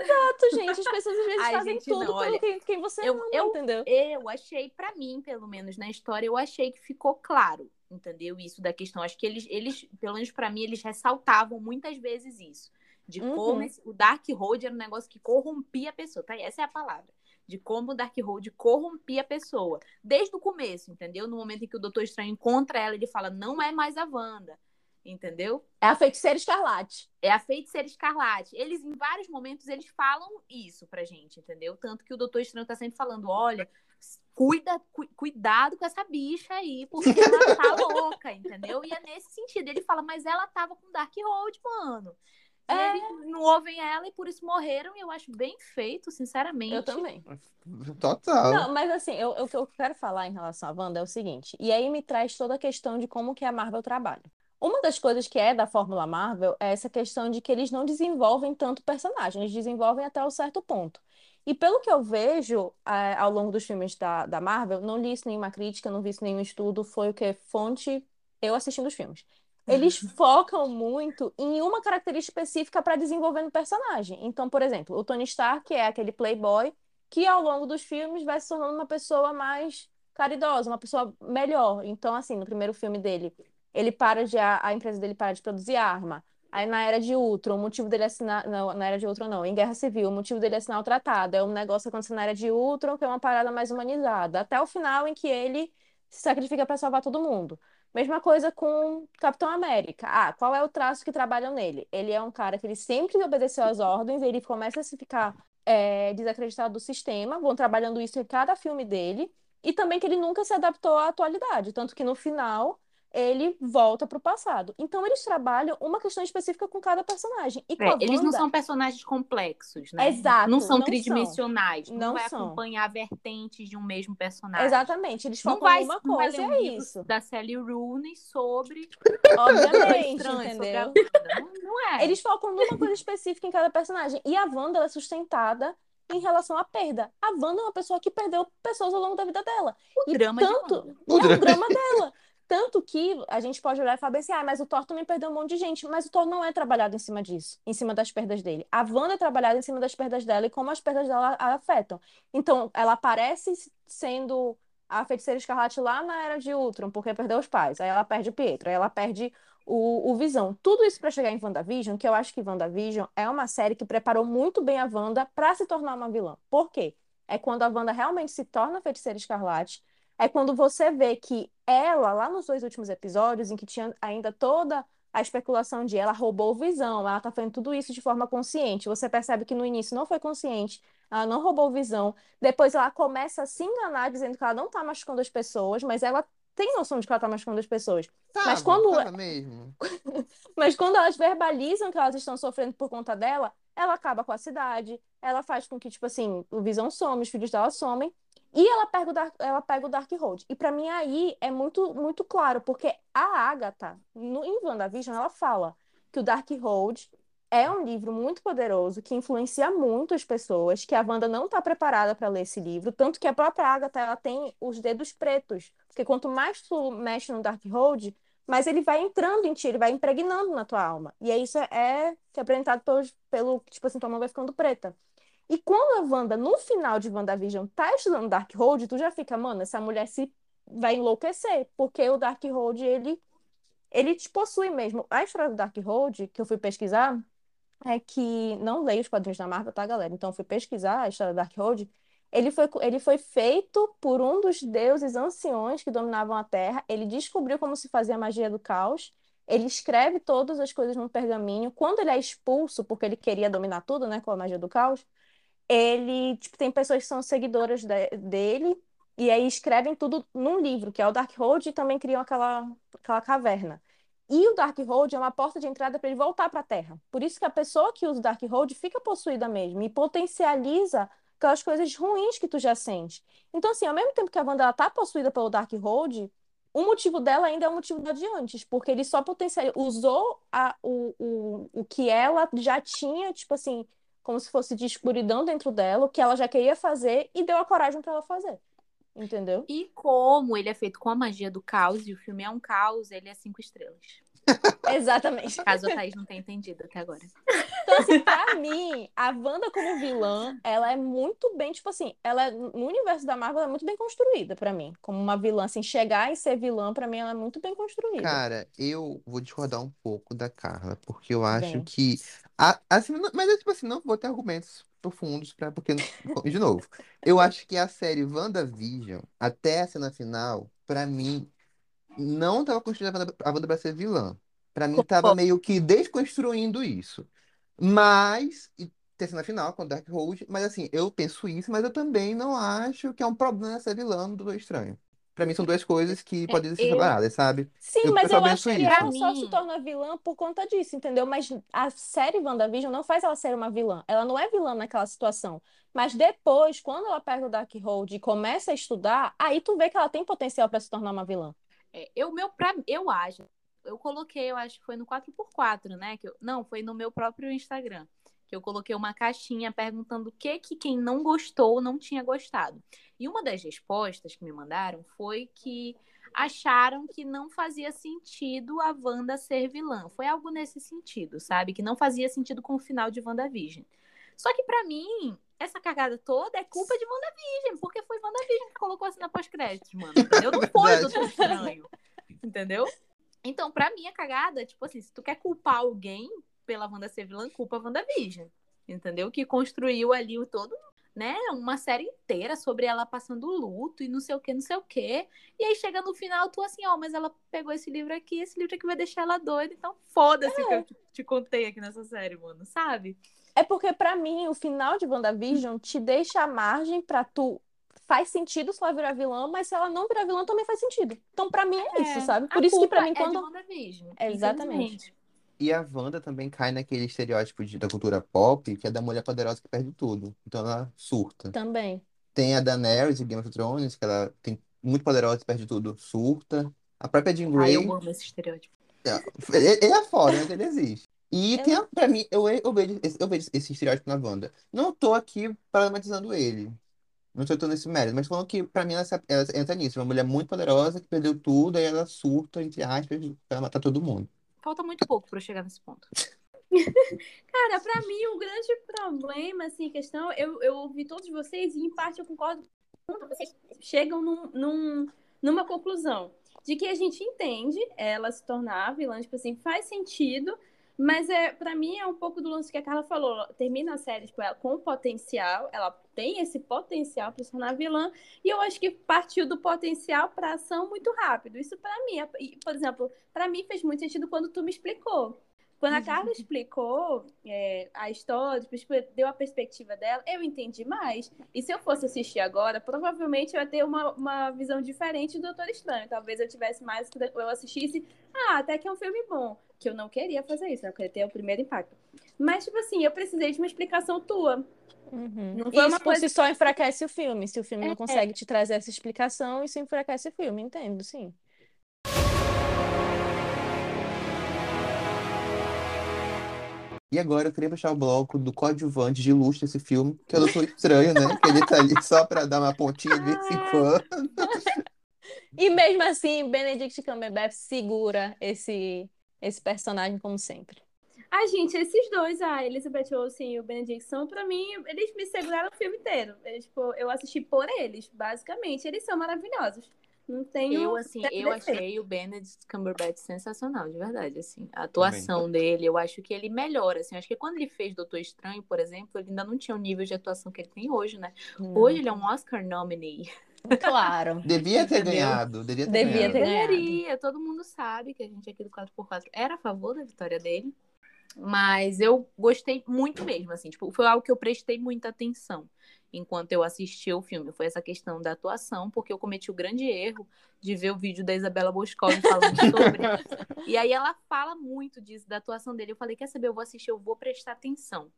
Exato, gente. As pessoas às vezes Ai, fazem gente, tudo não, pelo olha, quem, quem você eu- ama, eu- entendeu? Eu achei, pra mim, pelo menos na história, eu achei que ficou claro, entendeu? Isso da questão. Acho que eles, eles pelo menos pra mim, eles ressaltavam muitas vezes isso. De Uhum. como esse- o Dark Road era um negócio que corrompia a pessoa, tá? Essa é a palavra. De como o Dark Road corrompia a pessoa. Desde o começo, entendeu? No momento em que o Doutor Estranho encontra ela, ele fala, não é mais a Wanda. Entendeu? É a feiticeira escarlate. É a feiticeira escarlate. Eles, em vários momentos, eles falam isso pra gente, entendeu? Tanto que o Doutor Estranho tá sempre falando: olha, cuida, cu- cuidado com essa bicha aí, porque ela tá <laughs> louca, entendeu? E é nesse sentido. Ele fala, mas ela tava com Dark Road, mano. E É. eles não ouvem ela e por isso morreram, e eu acho bem feito, sinceramente. Eu também. Total. Não, mas assim, eu, eu- o que eu quero falar em relação à Wanda é o seguinte, e aí me traz toda a questão de como que a Marvel trabalha. Uma das coisas que é da fórmula Marvel é essa questão de que eles não desenvolvem tanto personagem, eles desenvolvem até um certo ponto. E pelo que eu vejo eh, ao longo dos filmes da, da Marvel, não li isso nenhuma crítica, não vi isso nenhum estudo, foi o que? Fonte, eu assistindo os filmes. Eles focam muito em uma característica específica para desenvolver no personagem. Então, por exemplo, o Tony Stark é aquele playboy que ao longo dos filmes vai se tornando uma pessoa mais caridosa, uma pessoa melhor. Então, assim, no primeiro filme dele, ele para de a, a empresa dele para de produzir arma. Aí na Era de Ultron, o motivo dele assinar, não, na Era de Ultron não, em Guerra Civil, o motivo dele assinar o tratado é um negócio acontecendo na Era de Ultron, que é uma parada mais humanizada, até o final em que ele se sacrifica para salvar todo mundo. Mesma coisa com Capitão América. Ah, qual é o traço que trabalham nele? Ele é um cara que ele sempre obedeceu às ordens, ele começa a se ficar é, desacreditado do sistema, vão trabalhando isso em cada filme dele, e também que ele nunca se adaptou à atualidade, tanto que no final ele volta para o passado. Então eles trabalham uma questão específica com cada personagem. E É, a eles não Wanda, são personagens complexos, né? Exato, Não são não tridimensionais. são. Não, Não vai são. acompanhar vertentes de um mesmo personagem. Exatamente, eles focam em uma coisa, um é isso. da Sally Rooney sobre Obviamente, <laughs> estranho, entendeu? Wanda. Não, não é. Eles focam numa coisa específica em cada personagem. E a Wanda é sustentada em relação à perda. A Wanda é uma pessoa que perdeu pessoas ao longo da vida dela. o E drama de tanto Wanda. O é o drama dela. Tanto que a gente pode olhar e falar assim, ah, mas o Thor também perdeu um monte de gente. Mas o Thor não é trabalhado em cima disso, em cima das perdas dele. A Wanda é trabalhada em cima das perdas dela e como as perdas dela a afetam. Então, ela aparece sendo a feiticeira escarlate lá na Era de Ultron, porque perdeu os pais. Aí ela perde o Pietro, aí ela perde o, o Visão. Tudo isso para chegar em WandaVision, que eu acho que WandaVision é uma série que preparou muito bem a Wanda para se tornar uma vilã. Por quê? É quando a Wanda realmente se torna a feiticeira escarlate é quando você vê que ela, lá nos dois últimos episódios, em que tinha ainda toda a especulação de ela roubou visão, ela tá fazendo tudo isso de forma consciente. Você percebe que no início não foi consciente, ela não roubou visão. Depois ela começa a se enganar, dizendo que ela não tá machucando as pessoas, mas ela tem noção de que ela tá machucando as pessoas. Mas Tava, quando- tava mesmo. <laughs> Mas quando elas verbalizam que elas estão sofrendo por conta dela, ela acaba com a cidade, ela faz com que, tipo assim, o Visão some, os filhos dela somem, e ela pega o Dark, ela pega o Dark Road. E pra mim aí é muito, muito claro, porque a Agatha, no, em WandaVision, ela fala que o Dark Road é um livro muito poderoso, que influencia muito as pessoas, que a Wanda não está preparada para ler esse livro, tanto que a própria Agatha, ela tem os dedos pretos, porque quanto mais tu mexe no Dark Road, mas ele vai entrando em ti, ele vai impregnando na tua alma. E isso é, que é pelos, pelo, tipo assim, tua mão vai ficando preta. E quando a Wanda, no final de WandaVision, tá estudando Darkhold, tu já fica, mano, essa mulher se vai enlouquecer, porque o Darkhold, ele, ele te possui mesmo. A história do Darkhold, que eu fui pesquisar, é que, não leio os quadrinhos da Marvel, tá, galera? Então fui pesquisar a história do Darkhold, ele foi, ele foi feito por um dos deuses anciões que dominavam a Terra. Ele descobriu como se fazia a magia do caos. Ele escreve todas as coisas num pergaminho. Quando ele é expulso, porque ele queria dominar tudo, né, com a magia do caos, ele, tipo, tem pessoas que são seguidoras de- dele e aí escrevem tudo num livro, que é o Darkhold, e também criam aquela, aquela caverna. E o Darkhold é uma porta de entrada para ele voltar para a Terra. Por isso que a pessoa que usa o Darkhold fica possuída mesmo e potencializa aquelas coisas ruins que tu já sente. Então, assim, ao mesmo tempo que a Wanda ela tá possuída pelo Darkhold, o motivo dela ainda é o motivo de antes, porque ele só potencial usou a, o, o, o que ela já tinha, tipo assim, como se fosse de escuridão dentro dela, o que ela já queria fazer e deu a coragem para ela fazer. Entendeu? E como ele é feito com a magia do caos, e o filme é um caos, ele é cinco estrelas. <laughs> Exatamente. Caso a Thaís não tenha entendido até agora. Então, assim, pra mim, a Wanda como vilã, ela é muito bem, tipo assim, ela é- no universo da Marvel ela é muito bem construída pra mim. Como uma vilã, assim, chegar e ser vilã, pra mim, ela é muito bem construída. Cara, eu vou discordar um pouco da Carla, porque eu acho Bem. que. a- assim, não- mas é tipo assim, não vou ter argumentos profundos pra. Porque, de novo, eu acho que a série WandaVision, até a cena final, pra mim, não tava construindo a Wanda, a Wanda pra ser vilã. Pra mim, tava meio que desconstruindo isso. Mas. E tem a cena final com o Darkhold, mas assim, eu penso isso, mas eu também não acho que é um problema ser vilã do Doutor Estranho. Pra mim, são duas coisas que podem ser eu- separadas, sabe? Sim, Eu- mas eu acho que isso. ela só se torna vilã por conta disso, entendeu? Mas a série WandaVision não faz ela ser uma vilã. Ela não é vilã naquela situação. Mas depois, quando ela pega o Darkhold e começa a estudar, aí tu vê que ela tem potencial pra se tornar uma vilã. É, eu, meu, pra, eu acho, eu coloquei, eu acho que foi no 4x4, né? Que eu- não, foi no meu próprio Instagram. Eu coloquei uma caixinha perguntando o que que quem não gostou não tinha gostado. E uma das respostas que me mandaram foi que acharam que não fazia sentido a Wanda ser vilã. Foi algo nesse sentido, sabe? Que não fazia sentido com o final de WandaVision. Só que pra mim, essa cagada toda é culpa de WandaVision, porque foi WandaVision que colocou assim na pós-créditos, mano. Entendeu? Não <laughs> foi o Verdade. Doutor Estranho. Entendeu? Então, pra mim, a cagada, tipo assim, se tu quer culpar alguém pela Wanda ser vilã, culpa a WandaVision. Entendeu? Que construiu ali o todo, né? Uma série inteira sobre ela passando luto e não sei o que, não sei o que. E aí chega no final, tu assim, ó, mas ela pegou esse livro aqui, esse livro aqui vai deixar ela doida, então foda-se o que eu te, te contei aqui nessa série, mano, sabe? É porque, pra mim, o final de WandaVision te deixa a margem pra tu. Faz sentido se ela virar vilã, mas se ela não virar vilã, também faz sentido. Então, pra mim, é isso, sabe? Por isso que, pra culpa mim, é de quando. WandaVision, Exatamente. infelizmente. E a Wanda também cai naquele estereótipo de- da cultura pop, que é da mulher poderosa que perde tudo. Então ela surta. Também. Tem a Daenerys de Game of Thrones, que ela tem muito poderosa e perde tudo, surta. A própria Jean Ai, Grey, eu amo esse estereótipo. ele, ele é foda, mas ele existe. E Eu- tem a, pra mim, eu, eu, vejo, esse- eu vejo esse estereótipo na Wanda. Não tô aqui problematizando ele. Não tô nesse mérito, mas falando que pra mim ela, ela entra nisso. Uma mulher muito poderosa que perdeu tudo, aí ela surta, entre aspas, pra matar todo mundo. Falta muito pouco eu chegar nesse ponto. <laughs> Cara, pra mim, o grande problema, assim, questão, eu, eu ouvi todos vocês e, em parte, eu concordo com vocês. Chegam num, num- numa conclusão de que a gente entende ela se tornar vilã, tipo assim, faz sentido, mas é, pra mim é um pouco do lance que a Carla falou. Termina a série, tipo, ela com potencial, ela tem esse potencial pra se tornar vilã, e eu acho que partiu do potencial pra ação muito rápido. Isso pra mim, é- por exemplo, pra mim fez muito sentido quando tu me explicou. Quando a Carla explicou é, a história, tipo, tipo, deu a perspectiva dela, eu entendi mais. E se eu fosse assistir agora, provavelmente eu ia ter uma, uma visão diferente do Doutor Estranho. Talvez eu tivesse mais, eu assistisse, ah, até que é um filme bom. Que eu não queria fazer isso, né? Eu queria ter o primeiro impacto. Mas, tipo assim, eu precisei de uma explicação tua. Uhum. Não foi uma isso por coisa- si só enfraquece o filme. Se o filme É. não consegue te trazer essa explicação, isso enfraquece o filme, entendo, sim. E agora eu queria puxar o bloco do coadjuvante de luxo desse filme, que é o Doutor Estranho, né? Que ele tá ali <laughs> só pra dar uma pontinha de vez em quando. E mesmo assim, Benedict Cumberbatch segura esse, esse personagem como sempre. Ah, gente, esses dois, a Elizabeth Olsen e o Benedict são, pra mim, eles me seguraram o filme inteiro. Eles, tipo, eu assisti por eles, basicamente. Eles são maravilhosos. Não tenho. Eu, assim, eu achei o Benedict Cumberbatch sensacional, de verdade, assim. A atuação dele, eu acho que ele melhora, assim. Eu acho que quando ele fez Doutor Estranho, por exemplo, ele ainda não tinha o nível de atuação que ele tem hoje, né? Hoje ele é um Oscar nominee. Claro. Devia ter Entendeu? ganhado, devia ter Devia ter ganhado. ganhado. Deveria, todo mundo sabe que a gente aqui do 4x4 era a favor da vitória dele. Mas eu gostei muito mesmo, assim, tipo, foi algo que eu prestei muita atenção enquanto eu assistia o filme. Foi essa questão da atuação, porque eu cometi o grande erro de ver o vídeo da Isabela Boscov falando <laughs> sobre. e aí ela fala muito disso, da atuação dele. Eu falei, quer saber, eu vou assistir, eu vou prestar atenção.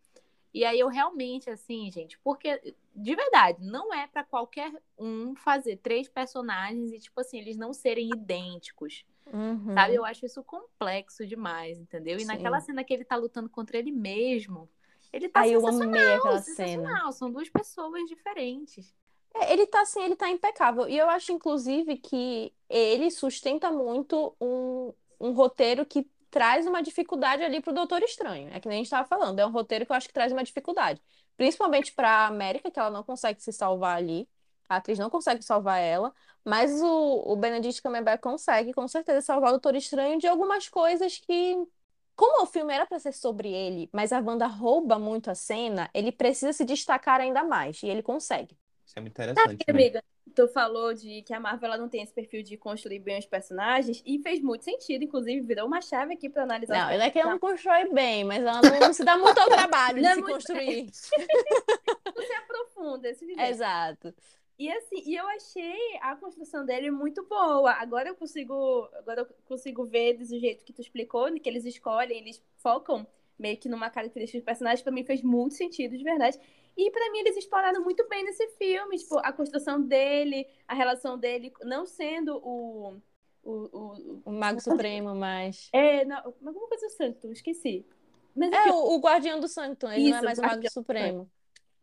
E aí eu realmente, assim, gente, porque, de verdade, não é pra qualquer um fazer três personagens e, tipo assim, eles não serem idênticos. Uhum. Sabe? Eu acho isso complexo demais, entendeu? E Sim. naquela cena que ele tá lutando contra ele mesmo, ele tá Aí eu sensacional, amei aquela cena. São duas pessoas diferentes. É, Ele tá assim, ele tá impecável. E eu acho, inclusive, que ele sustenta muito um, um roteiro que traz uma dificuldade ali pro Doutor Estranho. É que nem a gente tava falando, é um roteiro que eu acho que traz uma dificuldade. Principalmente pra América, que ela não consegue se salvar ali. A atriz não consegue salvar ela. Mas o, o Benedict Cumberbatch consegue, com certeza, salvar o Doutor Estranho de algumas coisas que. Como o filme era pra ser sobre ele, mas a Wanda rouba muito a cena, ele precisa se destacar ainda mais. E ele consegue. Isso é muito interessante, né? Amiga, tu falou de que a Marvel ela não tem esse perfil de construir bem os personagens e fez muito sentido, inclusive virou uma chave aqui pra analisar. Não, ele é que ela não constrói bem, mas ela não, se dá muito ao trabalho de Não é se muito- construir. <laughs> <laughs> Não se aprofunda, esse jeito. Exato. E assim, e eu achei a construção dele muito boa. Agora eu consigo, agora eu consigo ver desse jeito que tu explicou, que eles escolhem, eles focam meio que numa característica do personagem, pra mim fez muito sentido, de verdade. E pra mim eles exploraram muito bem nesse filme, tipo, a construção dele, a relação dele não sendo o o, o, O Mago Supremo, mas. é, não, alguma coisa do santo, esqueci. Mas É, enfim, o, o Guardião do Santo, ele não é Isso, mais o Mago Supremo.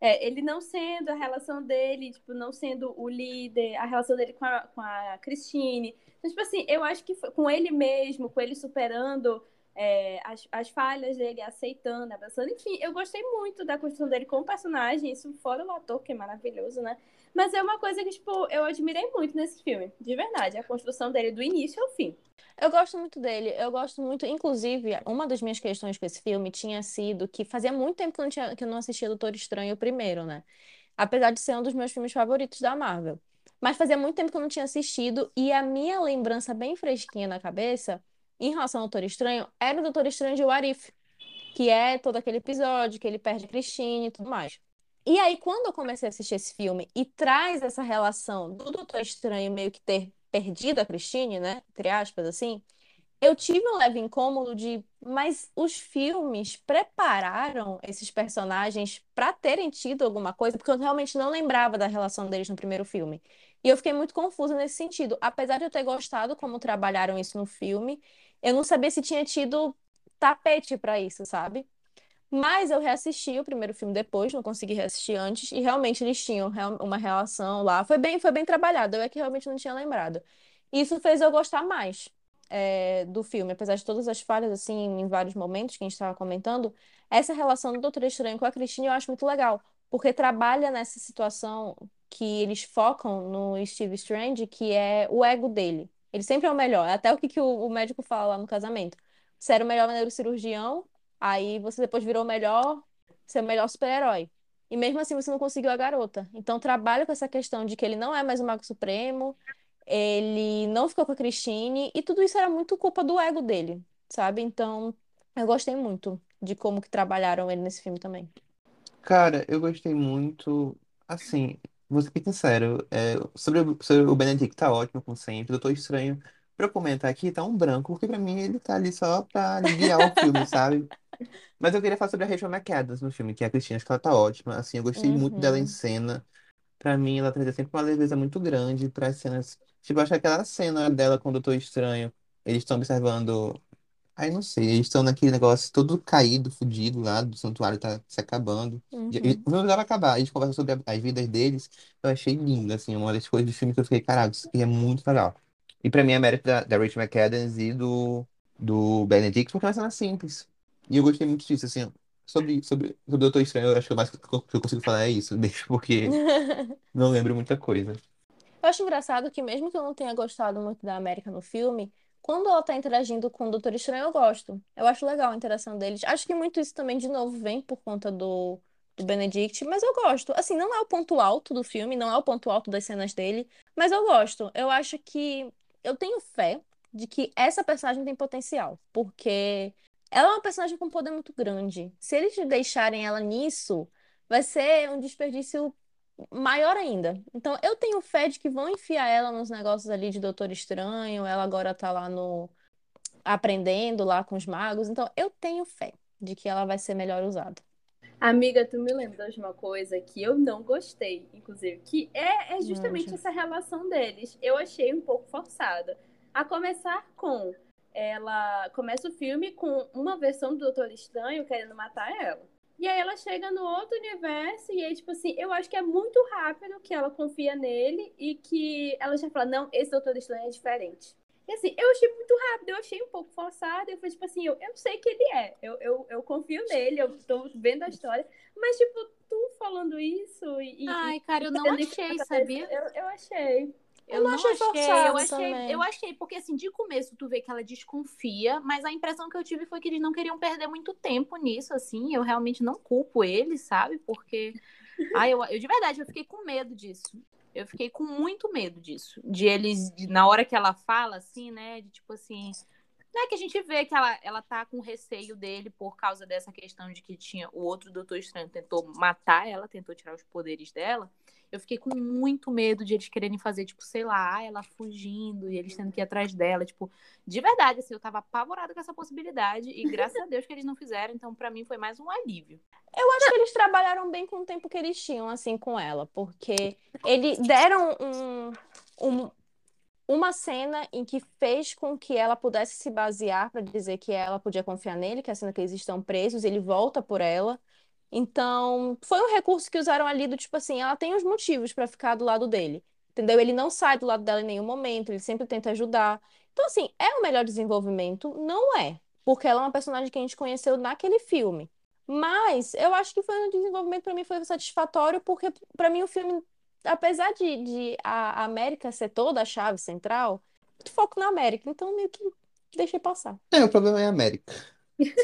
É, ele não sendo a relação dele, tipo, não sendo o líder, a relação dele com a, com a Christine. Então, tipo assim, eu acho que foi com ele mesmo, com ele superando é, as, as falhas dele, aceitando, abraçando. Enfim, eu gostei muito da construção dele como personagem, isso fora o ator, que é maravilhoso, né? Mas é uma coisa que, tipo, eu admirei muito nesse filme, de verdade, a construção dele do início ao fim. Eu gosto muito dele, eu gosto muito. Inclusive, uma das minhas questões com esse filme tinha sido que fazia muito tempo que eu não, tinha, que eu não assistia Doutor Estranho primeiro, né? Apesar de ser um dos meus filmes favoritos da Marvel. Mas fazia muito tempo que eu não tinha assistido, e a minha lembrança bem fresquinha na cabeça, em relação ao Doutor Estranho, era o Doutor Estranho de What If, que é todo aquele episódio que ele perde a Christine e tudo mais. E aí, quando eu comecei a assistir esse filme e traz essa relação do Doutor Estranho meio que ter perdido a Christine, né? Entre aspas, assim, eu tive um leve incômodo de, mas os filmes prepararam esses personagens para terem tido alguma coisa, porque eu realmente não lembrava da relação deles no primeiro filme. E eu fiquei muito confusa nesse sentido. Apesar de eu ter gostado como trabalharam isso no filme, eu não sabia se tinha tido tapete para isso, sabe? Mas eu reassisti o primeiro filme depois, não consegui reassistir antes, e realmente eles tinham uma relação lá. Foi bem, foi bem trabalhado, eu é que realmente não tinha lembrado. Isso fez eu gostar mais é, do filme, apesar de todas as falhas, assim, em vários momentos que a gente estava comentando, essa relação do Doutor Estranho com a Christine eu acho muito legal, porque trabalha nessa situação que eles focam no Steve Strange, que é o ego dele. Ele sempre é o melhor, até o que, que o, o médico fala lá no casamento. Você era o melhor neurocirurgião, aí você depois virou o melhor, ser o melhor super-herói. E mesmo assim você não conseguiu a garota. Então trabalha com essa questão de que ele não é mais o Mago Supremo, ele não ficou com a Christine, e tudo isso era muito culpa do ego dele, sabe? Então eu gostei muito de como que trabalharam ele nesse filme também. Cara, eu gostei muito. Assim, vou ser bem sincero. é, sobre, o- sobre o Benedict, tá ótimo, como sempre. Doutor Estranho, pra eu comentar aqui, tá um branco, porque pra mim ele tá ali só pra guiar o filme, <laughs> sabe? Mas eu queria falar sobre a Rachel McAdams no filme, que é a Cristina, acho que ela tá ótima. Assim, eu gostei muito dela em Uhum. cena. Pra mim, ela trazia sempre uma leveza muito grande para as cenas. Tipo, eu acho que aquela cena dela com o Doutor Estranho, eles estão observando. Ai, não sei, eles estão naquele negócio todo caído, fudido lá, do santuário tá se acabando. E- Uhum. e O filme vai acabar, eles conversam sobre a- as vidas deles. Eu achei lindo, assim, uma das coisas do filme que eu fiquei, caralho, isso aqui é muito legal. E pra mim é mérito da, da Rachel McAdams e do, do Benedict, porque é uma cena simples. E eu gostei muito disso, assim, sobre, sobre, sobre o Doutor Estranho, eu acho que o mais que eu que eu consigo falar é isso, <laughs> mesmo, porque <laughs> não lembro muita coisa. Eu acho engraçado que, mesmo que eu não tenha gostado muito da América no filme, quando ela tá interagindo com o Doutor Estranho, eu gosto. Eu acho legal a interação deles. Acho que muito isso também, de novo, vem por conta do, do Benedict, mas eu gosto. Assim, não é o ponto alto do filme, não é o ponto alto das cenas dele, mas eu gosto. Eu acho que eu tenho fé de que essa personagem tem potencial, porque ela é uma personagem com poder muito grande. Se eles deixarem ela nisso, vai ser um desperdício maior ainda. Então, eu tenho fé de que vão enfiar ela nos negócios ali de Doutor Estranho, ela agora tá lá no aprendendo lá com os magos. Então, eu tenho fé de que ela vai ser melhor usada. Amiga, tu me lembra de uma coisa que eu não gostei, inclusive, que é, é justamente Nossa. essa relação deles. Eu achei um pouco forçada. A começar com ela começa o filme com uma versão do Doutor Estranho querendo matar ela. E aí ela chega no outro universo e aí, tipo assim, eu acho que é muito rápido que ela confia nele e que ela já fala, não, esse Doutor Estranho é diferente. E assim, eu achei muito rápido, eu achei um pouco forçado, eu falei, tipo assim, eu, eu sei que ele é, eu, eu, eu confio nele, eu tô vendo a história, mas, tipo, tu falando isso e... Ai, cara, eu não achei, sabia? Eu, eu achei. Eu, não não achei achei, forçado eu achei, também. eu achei, porque assim, de começo tu vê que ela desconfia, mas a impressão que eu tive foi que eles não queriam perder muito tempo nisso, assim. Eu realmente não culpo eles, sabe? Porque, <laughs> ai, eu, eu de verdade, eu fiquei com medo disso. Eu fiquei com muito medo disso. De eles, de- na hora que ela fala, assim, né? De tipo assim. Né, que a gente vê que ela, ela tá com receio dele por causa dessa questão de que tinha o outro Doutor Estranho tentou matar ela, tentou tirar os poderes dela. Eu fiquei com muito medo de eles quererem fazer, tipo, sei lá, ela fugindo e eles tendo que ir atrás dela. Tipo, de verdade, assim, eu tava apavorada com essa possibilidade e graças a Deus que eles não fizeram. Então, pra mim, foi mais um alívio. Eu acho que eles trabalharam bem com o tempo que eles tinham, assim, com ela, porque eles deram um, um- uma cena em que fez com que ela pudesse se basear para dizer que ela podia confiar nele, que é a cena que eles estão presos, ele volta por ela. Então, foi um recurso que usaram ali do tipo assim, ela tem os motivos para ficar do lado dele. Entendeu? Ele não sai do lado dela em nenhum momento, ele sempre tenta ajudar. Então, assim, é o melhor desenvolvimento? Não é, porque ela é uma personagem que a gente conheceu naquele filme. Mas eu acho que foi um desenvolvimento para mim foi satisfatório, porque para mim o filme, apesar de, de a América ser toda a chave central, muito foco na América, então meio que deixei passar. É, o problema é a América.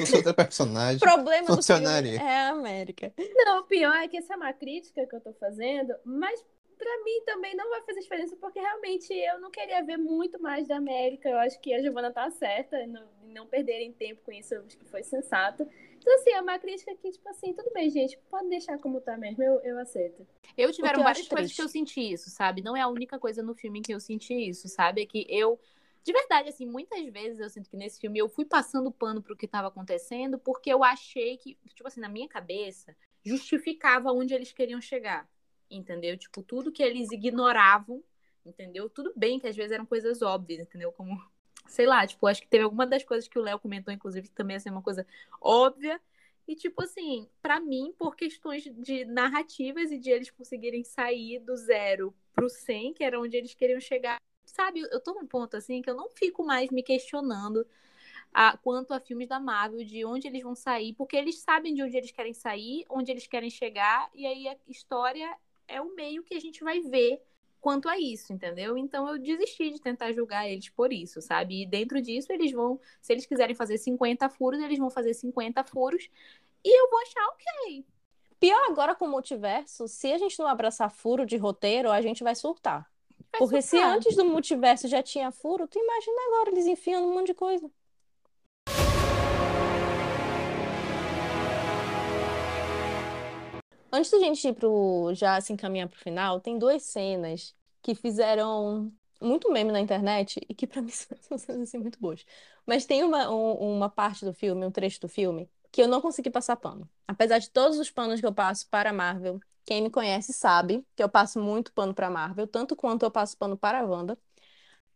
Se outra personagem, O problema do filme funcionaria. é a América. Não, o pior é que essa é uma crítica que eu tô fazendo, mas pra mim também não vai fazer diferença, porque realmente eu não queria ver muito mais da América. Eu acho que a Giovanna tá certa em não, não perderem tempo com isso, eu acho que foi sensato. Então, assim, é uma crítica que, tipo assim, tudo bem, gente, pode deixar como tá mesmo, eu, eu aceito. Eu tiveram várias coisas que eu senti isso, sabe? Não é a única coisa no filme que eu senti isso, sabe? É que eu, de verdade, assim, muitas vezes eu sinto que nesse filme eu fui passando pano pro que tava acontecendo porque eu achei que, tipo assim, na minha cabeça, justificava onde eles queriam chegar, entendeu? Tipo, tudo que eles ignoravam, entendeu? Tudo bem que às vezes eram coisas óbvias, entendeu? Como, sei lá, tipo, acho que teve alguma das coisas que o Léo comentou, inclusive, que também ia ser uma coisa óbvia, e, tipo assim, pra mim, por questões de narrativas e de eles conseguirem sair do zero pro 100, que era onde eles queriam chegar, sabe? Eu tô num ponto, assim, que eu não fico mais me questionando a, quanto a filmes da Marvel, de onde eles vão sair, porque eles sabem de onde eles querem sair, onde eles querem chegar, e aí a história é o meio que a gente vai ver quanto a isso, entendeu? Então eu desisti de tentar julgar eles por isso, sabe? E dentro disso eles vão, se eles quiserem fazer 50 furos, eles vão fazer 50 furos e eu vou achar ok. Pior agora com o multiverso, se a gente não abraçar furo de roteiro, a gente vai surtar. Porque se antes do multiverso já tinha furo, tu imagina agora eles enfiando um monte de coisa. Antes da gente ir pro, já se encaminhar pro final, tem duas cenas que fizeram muito meme na internet e que pra mim <laughs> são cenas assim muito boas. Mas tem uma, um- uma parte do filme, um trecho do filme, que eu não consegui passar pano. Apesar de todos os panos que eu passo para a Marvel, quem me conhece sabe que eu passo muito pano para a Marvel, tanto quanto eu passo pano para a Wanda.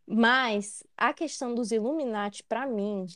Mas a questão dos Illuminati, pra mim,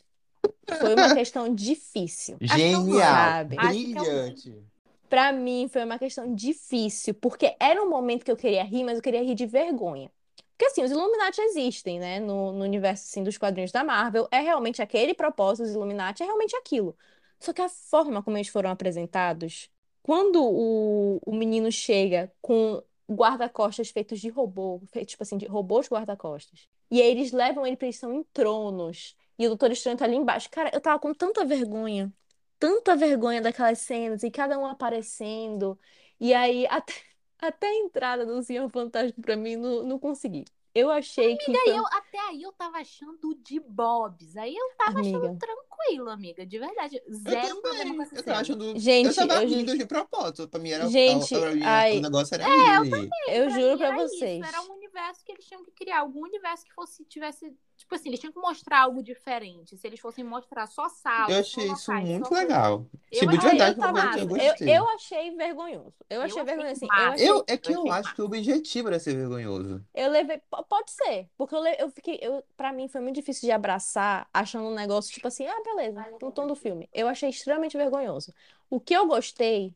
foi uma questão difícil. Genial, que brilhante. Pra mim foi uma questão difícil, porque era um momento que eu queria rir, mas eu queria rir de vergonha. Porque assim, os Illuminati existem, né, no, no universo assim, dos quadrinhos da Marvel, é realmente aquele propósito dos Illuminati, é realmente aquilo. Só que a forma como eles foram apresentados, quando o, o menino chega com guarda-costas feitos de robô, feitos tipo assim, de robôs guarda-costas, e aí eles levam ele pra eles em tronos, e o Doutor Estranho tá ali embaixo. Cara, eu tava com tanta vergonha tanta vergonha daquelas cenas e cada um aparecendo. E aí, <laughs> até, até a entrada do Senhor Fantástico pra mim, não, não consegui. Eu achei que Amiga, eu, até aí eu tava achando de Bobs. Aí eu tava achando Amiga. Tranquilo, amiga. De verdade. Eu Zero problema também. com essa Eu cena. tava achando. Gente, eu tava eu ju- de propósito. Pra mim era Gente, a- a- a- ai. o negócio era ele. eu Pra juro mim pra vocês. Isso, era um universo que eles tinham que criar. Algum universo que fosse, tivesse. Tipo assim, eles tinham que mostrar algo diferente. Se eles fossem mostrar só salas, Eu achei isso locais, muito legal. Eu Tipo, de achei verdade, muito eu, eu Eu, gostei. eu achei vergonhoso. Eu achei achei vergonhoso, assim. Eu achei Eu, é que Eu eu acho que o objetivo era ser vergonhoso. Eu levei. Pode ser. Porque eu, le- eu fiquei. Eu, pra mim foi muito difícil de abraçar, achando um negócio tipo assim, ah, beleza, no tom do filme. Eu achei extremamente vergonhoso. O que eu gostei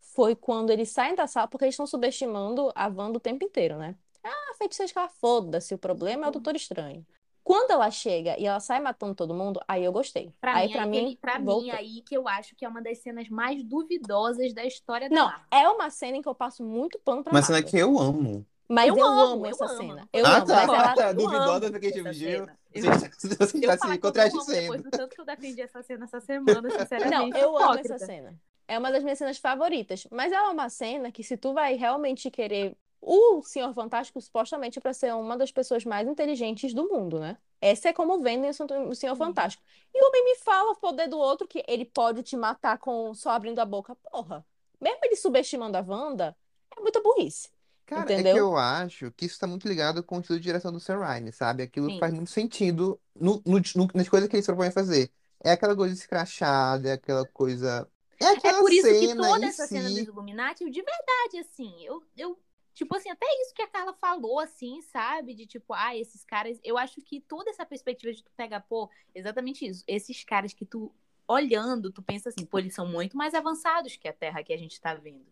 foi quando eles saem da sala, porque eles estão subestimando a Wanda o tempo inteiro, né? Ah, feiticeira escarlate, foda-se, o problema é o Doutor Estranho. Quando ela chega e ela sai matando todo mundo, aí eu gostei. Pra aí mim, pra mim, pra mim, aí que eu acho que é uma das cenas mais duvidosas da história da Não, Marvel. é uma cena em que eu passo muito pano pra Uma cena que eu amo. Mas Eu eu, amo, amo eu essa amo. cena. Eu ah, amo. tá. Mas ela <laughs> tá. eu Duvidosa amo porque tipo, essa viu? cena. Você, Eu- você falar se <laughs> que eu amo contradizendo. depois do tanto que eu defendi essa cena essa semana, Não, sinceramente. eu amo essa cena. É uma das minhas cenas favoritas. Mas ela é uma cena que, se tu vai realmente querer. O Senhor Fantástico, supostamente, para ser uma das pessoas mais inteligentes do mundo, né? Essa é como vendem o Senhor Fantástico. E o homem me fala o poder do outro, que ele pode te matar com só abrindo a boca. Porra, mesmo ele subestimando a Wanda, é muita burrice. Cara, é que Entendeu? eu acho que isso tá muito ligado com o estilo de direção do Sam Raimi, sabe? Aquilo Sim. faz muito sentido no, no- no- nas coisas que ele se propõe a fazer. É aquela coisa escrachada, é aquela coisa. É É aquela por isso que toda essa cena dos si. Illuminati, de verdade, assim, eu, eu. Tipo assim, até isso que a Carla falou, assim, sabe? De tipo, ah, esses caras. Eu acho que toda essa perspectiva de tu pegar, pô, exatamente isso. Esses caras que tu, olhando, tu pensa assim, pô, eles são muito mais avançados que a Terra que a gente tá vendo.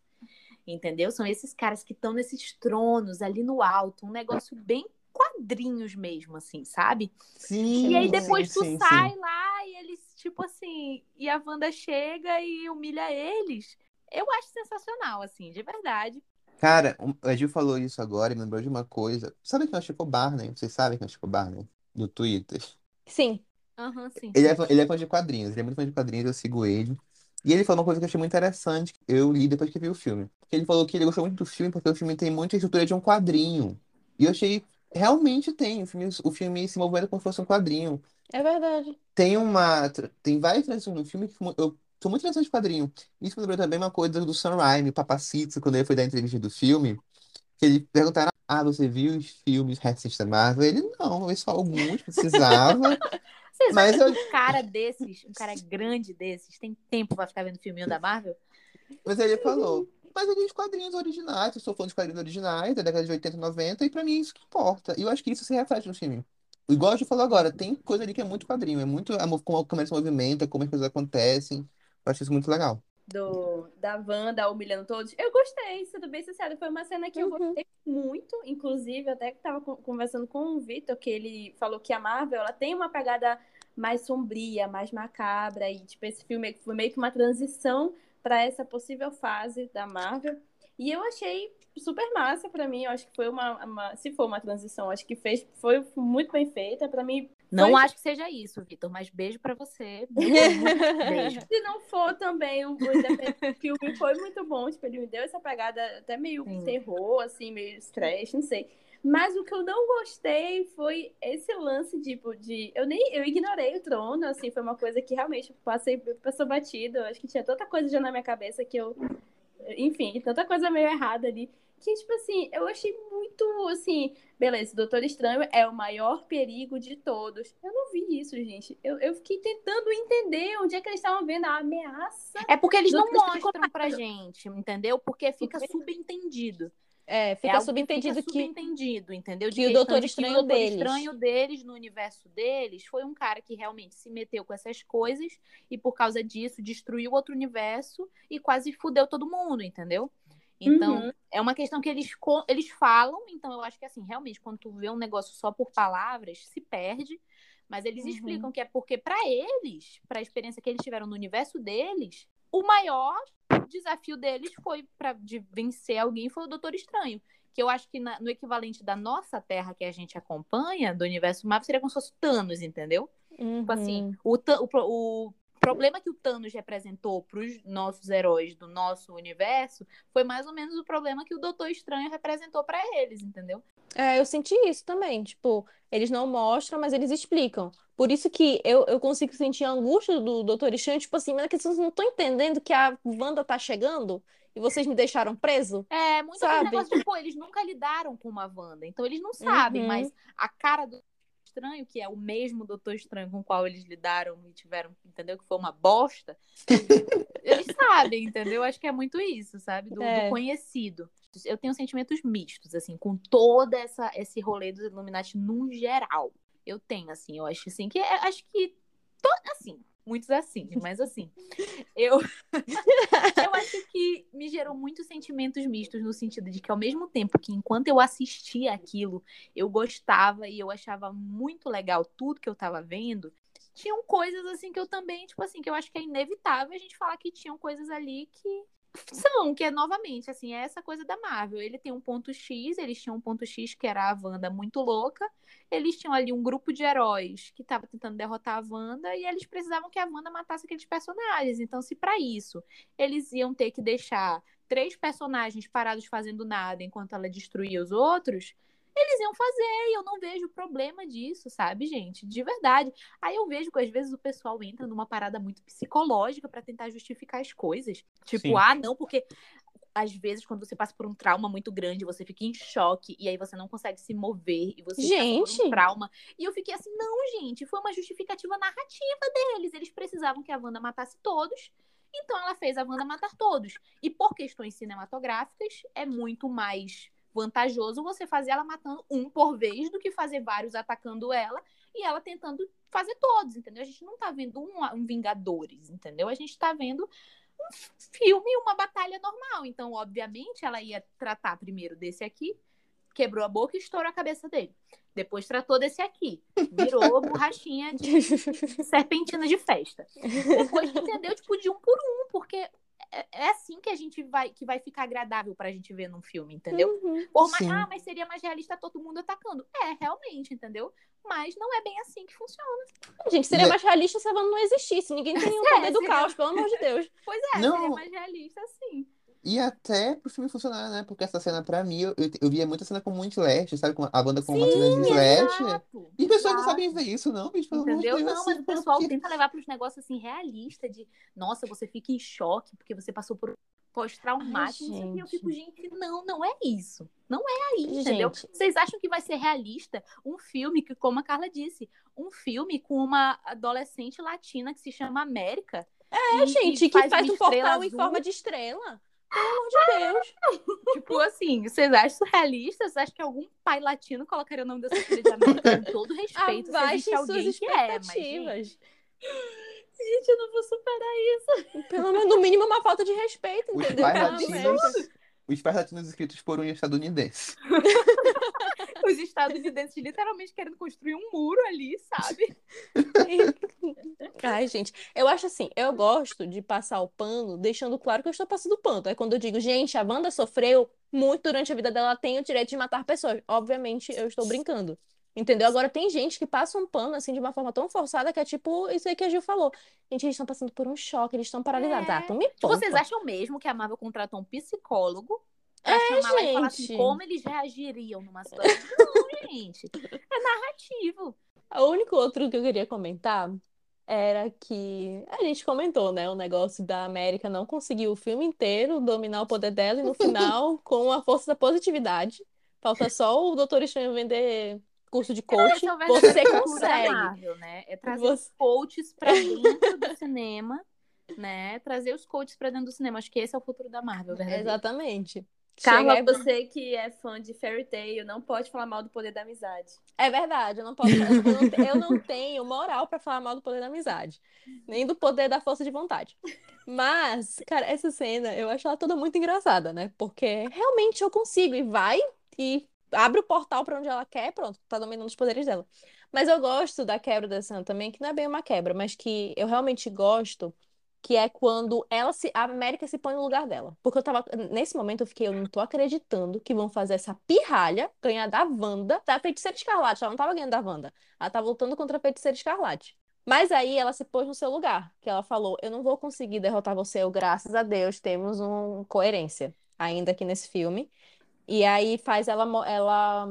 Entendeu? São esses caras que estão nesses tronos ali no alto, um negócio bem quadrinhos mesmo, assim, sabe? Sim, E aí sim, depois tu sim, sai sim. lá e eles, tipo assim, e a Wanda chega e humilha eles. Eu acho sensacional, assim, de verdade. Cara, a Gil falou isso agora e me lembrou de uma coisa. Sabe quem é o Chico Barney? Vocês sabem quem é o Chico Barney? Do Twitter. Sim. Aham, sim. Ele é, ele é fã de quadrinhos, ele é muito fã de quadrinhos, eu sigo ele. E ele falou uma coisa que eu achei muito interessante, eu li depois que vi o filme. Ele falou que ele gostou muito do filme porque o filme tem muita estrutura de um quadrinho. E eu achei, realmente tem, o filme, o filme se movendo como se fosse um quadrinho. É verdade. Tem uma, tem várias transições no filme que eu sou muito interessante de quadrinho. Isso me lembrou também uma coisa do Sam Raimi, Papacito, quando ele foi dar entrevista do filme, que ele perguntaram, ah, você viu os filmes recentes da Marvel? Ele, não, eu vi só alguns, precisava. <laughs> Vocês Mas eu- um cara desses, um cara grande desses, tem tempo pra ficar vendo filminho da Marvel? Mas ele falou, mas eu li os quadrinhos originais, eu sou fã dos quadrinhos originais, da década de 80 e 90, e pra mim é isso que importa. E eu acho que isso se reflete no filme. Igual a gente falou agora, tem coisa ali que é muito quadrinho, é muito como a câmera se movimenta, como as coisas acontecem. Eu acho isso muito legal. Do, da Wanda humilhando todos, eu gostei, sendo bem sincero. Foi uma cena que eu Uhum. gostei muito, inclusive, até que tava con- conversando com o Vitor, que ele falou que a Marvel, ela tem uma pegada mais sombria, mais macabra, e tipo, esse filme foi meio que uma transição para essa possível fase da Marvel. E eu achei super massa pra mim, eu acho que foi uma, uma- se for uma transição, acho que fez, foi muito bem feita, pra mim Não acho que seja isso, Vitor, mas beijo pra você. <laughs> Beijo. Se não for também, o, o filme foi muito bom. Tipo, ele me deu essa pegada até meio Sim. terror, assim, meio stress, não sei. Mas o que eu não gostei foi esse lance, tipo, de. Eu nem eu ignorei o trono, assim, foi uma coisa que realmente passei, passou batido. Eu acho que tinha tanta coisa já na minha cabeça que eu. Enfim, tanta coisa meio errada ali. Que, tipo assim, eu achei muito assim. Beleza, o Doutor Estranho é o maior perigo de todos. Eu não vi isso, gente. Eu, eu fiquei tentando entender onde é que eles estavam vendo a ameaça. É porque eles não mostram pra gente, entendeu? Porque fica subentendido. É, É fica que subentendido fica que. subentendido, entendeu? De que o Doutor Estranho que o Doutor deles. Estranho deles, no universo deles, foi um cara que realmente se meteu com essas coisas e por causa disso destruiu outro universo e quase fudeu todo mundo, entendeu? Então, Uhum. é uma questão que eles, eles falam, então eu acho que assim, realmente, quando tu vê um negócio só por palavras, se perde. Mas eles Uhum. explicam que é porque, pra eles, pra experiência que eles tiveram no universo deles, o maior desafio deles foi para de vencer alguém foi o Doutor Estranho. Que eu acho que na- no equivalente da nossa Terra que a gente acompanha, do universo Marvel, seria como se fosse Thanos, entendeu? Tipo assim, Uhum. o, o, o problema que o Thanos representou para os nossos heróis do nosso universo foi mais ou menos o problema que o Doutor Estranho representou para eles, entendeu? É, eu senti isso também. Tipo, eles não mostram, mas eles explicam. Por isso que eu, eu consigo sentir a angústia do Doutor Estranho, tipo assim, mas é que vocês não estão entendendo que a Wanda tá chegando e vocês me deixaram preso? É, muito Sabe? negócio de, pô, eles nunca lidaram com uma Wanda, então eles não sabem, Uhum. mas a cara do Estranho, que é o mesmo Doutor Estranho com o qual eles lidaram e tiveram, entendeu? Que foi uma bosta, eles <laughs> sabem, entendeu? Acho que é muito isso, sabe? Do, do É. conhecido. Eu tenho sentimentos mistos, assim, com toda essa esse rolê dos Illuminati num geral. Eu tenho, assim, eu acho assim, que é- acho que to- assim, muitos assim, mas assim, eu <laughs> eu acho que me gerou muitos sentimentos mistos no sentido de que ao mesmo tempo que enquanto eu assistia aquilo, eu gostava e eu achava muito legal tudo que eu tava vendo, tinham coisas assim que eu também, tipo assim, que eu acho que é inevitável a gente falar que tinham coisas ali que são, que é novamente, assim, é essa coisa da Marvel. Ele tem um ponto X, eles tinham um ponto X que era a Wanda muito louca. Eles tinham ali um grupo de heróis que estava tentando derrotar a Wanda e eles precisavam que a Wanda matasse aqueles personagens. Então, se para isso eles iam ter que deixar três personagens parados fazendo nada enquanto ela destruía os outros, eles iam fazer, e eu não vejo problema disso, sabe, gente? De verdade. Aí eu vejo que às vezes o pessoal entra numa parada muito psicológica pra tentar justificar as coisas. Tipo, Sim. ah, não, porque às vezes quando você passa por um trauma muito grande, você fica em choque e aí você não consegue se mover e você passa por Gente. um trauma. E eu fiquei assim, não, gente, foi uma justificativa narrativa deles. Eles precisavam que a Wanda matasse todos. Então ela fez a Wanda matar todos. E por questões cinematográficas, é muito mais vantajoso você fazer ela matando um por vez do que fazer vários atacando ela e ela tentando fazer todos, entendeu? A gente não tá vendo um, um Vingadores, entendeu? A gente tá vendo um filme, uma batalha normal. Então, obviamente, ela ia tratar primeiro desse aqui, quebrou a boca e estourou a cabeça dele. Depois tratou desse aqui, virou <laughs> borrachinha de serpentina de festa. Depois, entendeu? Tipo, de um por um, porque é, é assim que a gente vai, que vai ficar agradável pra gente ver num filme, entendeu? Uhum. Por mais, ah, mas seria mais realista todo mundo atacando. É, realmente, entendeu? Mas não é bem assim que funciona. Gente, seria E- mais realista se a Wanda não existisse. Ninguém <laughs> tem nenhum É, poder do seria- caos, pelo amor de Deus. Pois é, Não. seria mais realista assim. E até pro filme funcionar, né? Porque essa cena, pra mim, eu, eu, eu via muita cena com muito slash, sabe? Com a banda com uma cena de slash. Exato, E as pessoas não sabem ver isso, não, bicho. Pelo Entendeu? Deus, Não, assim, mas o pessoal porque- tenta levar para os negócios assim realista de, nossa, você fica em choque porque você passou por um pós-traumático, quê. Eu fico, gente, não, não é isso. Não é aí, entendeu? Gente. Vocês acham que vai ser realista um filme que, como a Carla disse, um filme com uma adolescente latina que se chama América? É, gente, que faz, uma um estrela portal em azul? forma de estrela. Pelo amor de Deus. Tipo assim, vocês acham isso realista? Vocês acham que algum pai latino colocaria o nome dessa filha de América? Com todo respeito, se Abaixe alguém suas que é, mas, gente, expectativas. gente, eu não vou superar isso. Pelo menos, no mínimo, uma falta de respeito, Os entendeu? pais Pela latinos, os pais latinos escritos por um estadunidense. <laughs> Os estadunidenses literalmente querendo construir um muro ali, sabe? <laughs> Ai, gente, eu acho assim, eu gosto de passar o pano, deixando claro que eu estou passando pano. É quando eu digo, gente, a Wanda sofreu muito durante a vida dela, ela tem o direito de matar pessoas. Obviamente, eu estou brincando. Entendeu? Agora tem gente que passa um pano assim de uma forma tão forçada que é tipo isso aí que a Gil falou. Gente, eles estão passando por um choque, eles estão paralisados. É. Ah, tu me poupa. vocês acham mesmo que a Marvel contratou um psicólogo pra É, chamar lá e falar assim, gente. como eles reagiriam numa situação? Não, <laughs> gente. É narrativo. O único outro que eu queria comentar era que a gente comentou, né? O negócio da América não conseguir o filme inteiro dominar o poder dela e no final, <laughs> com a força da positividade, falta só o Doutor Estranho vender curso de coach. Esse é o Você consegue. Né? É trazer Você- os coaches pra dentro do cinema, né? Trazer os coaches pra dentro do cinema. Acho que esse é o futuro da Marvel, <laughs> verdadeiro. Exatamente. Carla, Chega- você que é fã de Fairy Tail, não pode falar mal do poder da amizade. É verdade, eu não posso, eu não, tenho moral pra falar mal do poder da amizade, nem do poder da força de vontade. Mas, cara, essa cena eu acho ela toda muito engraçada, né? Porque realmente eu consigo e vai e abre o portal pra onde ela quer, pronto, tá dominando os poderes dela. Mas eu gosto da quebra da cena também, que não é bem uma quebra, mas que eu realmente gosto, que é quando ela se, a América se põe no lugar dela. Porque eu tava, nesse momento eu fiquei, eu não tô acreditando que vão fazer essa pirralha ganhar da Wanda, da Feiticeira Escarlate. Ela não tava ganhando da Wanda. Ela tava lutando contra a Feiticeira Escarlate. Mas aí ela se pôs no seu lugar, que ela falou: Eu não vou conseguir derrotar você, eu, graças a Deus, temos uma coerência ainda aqui nesse filme. E aí faz ela, ela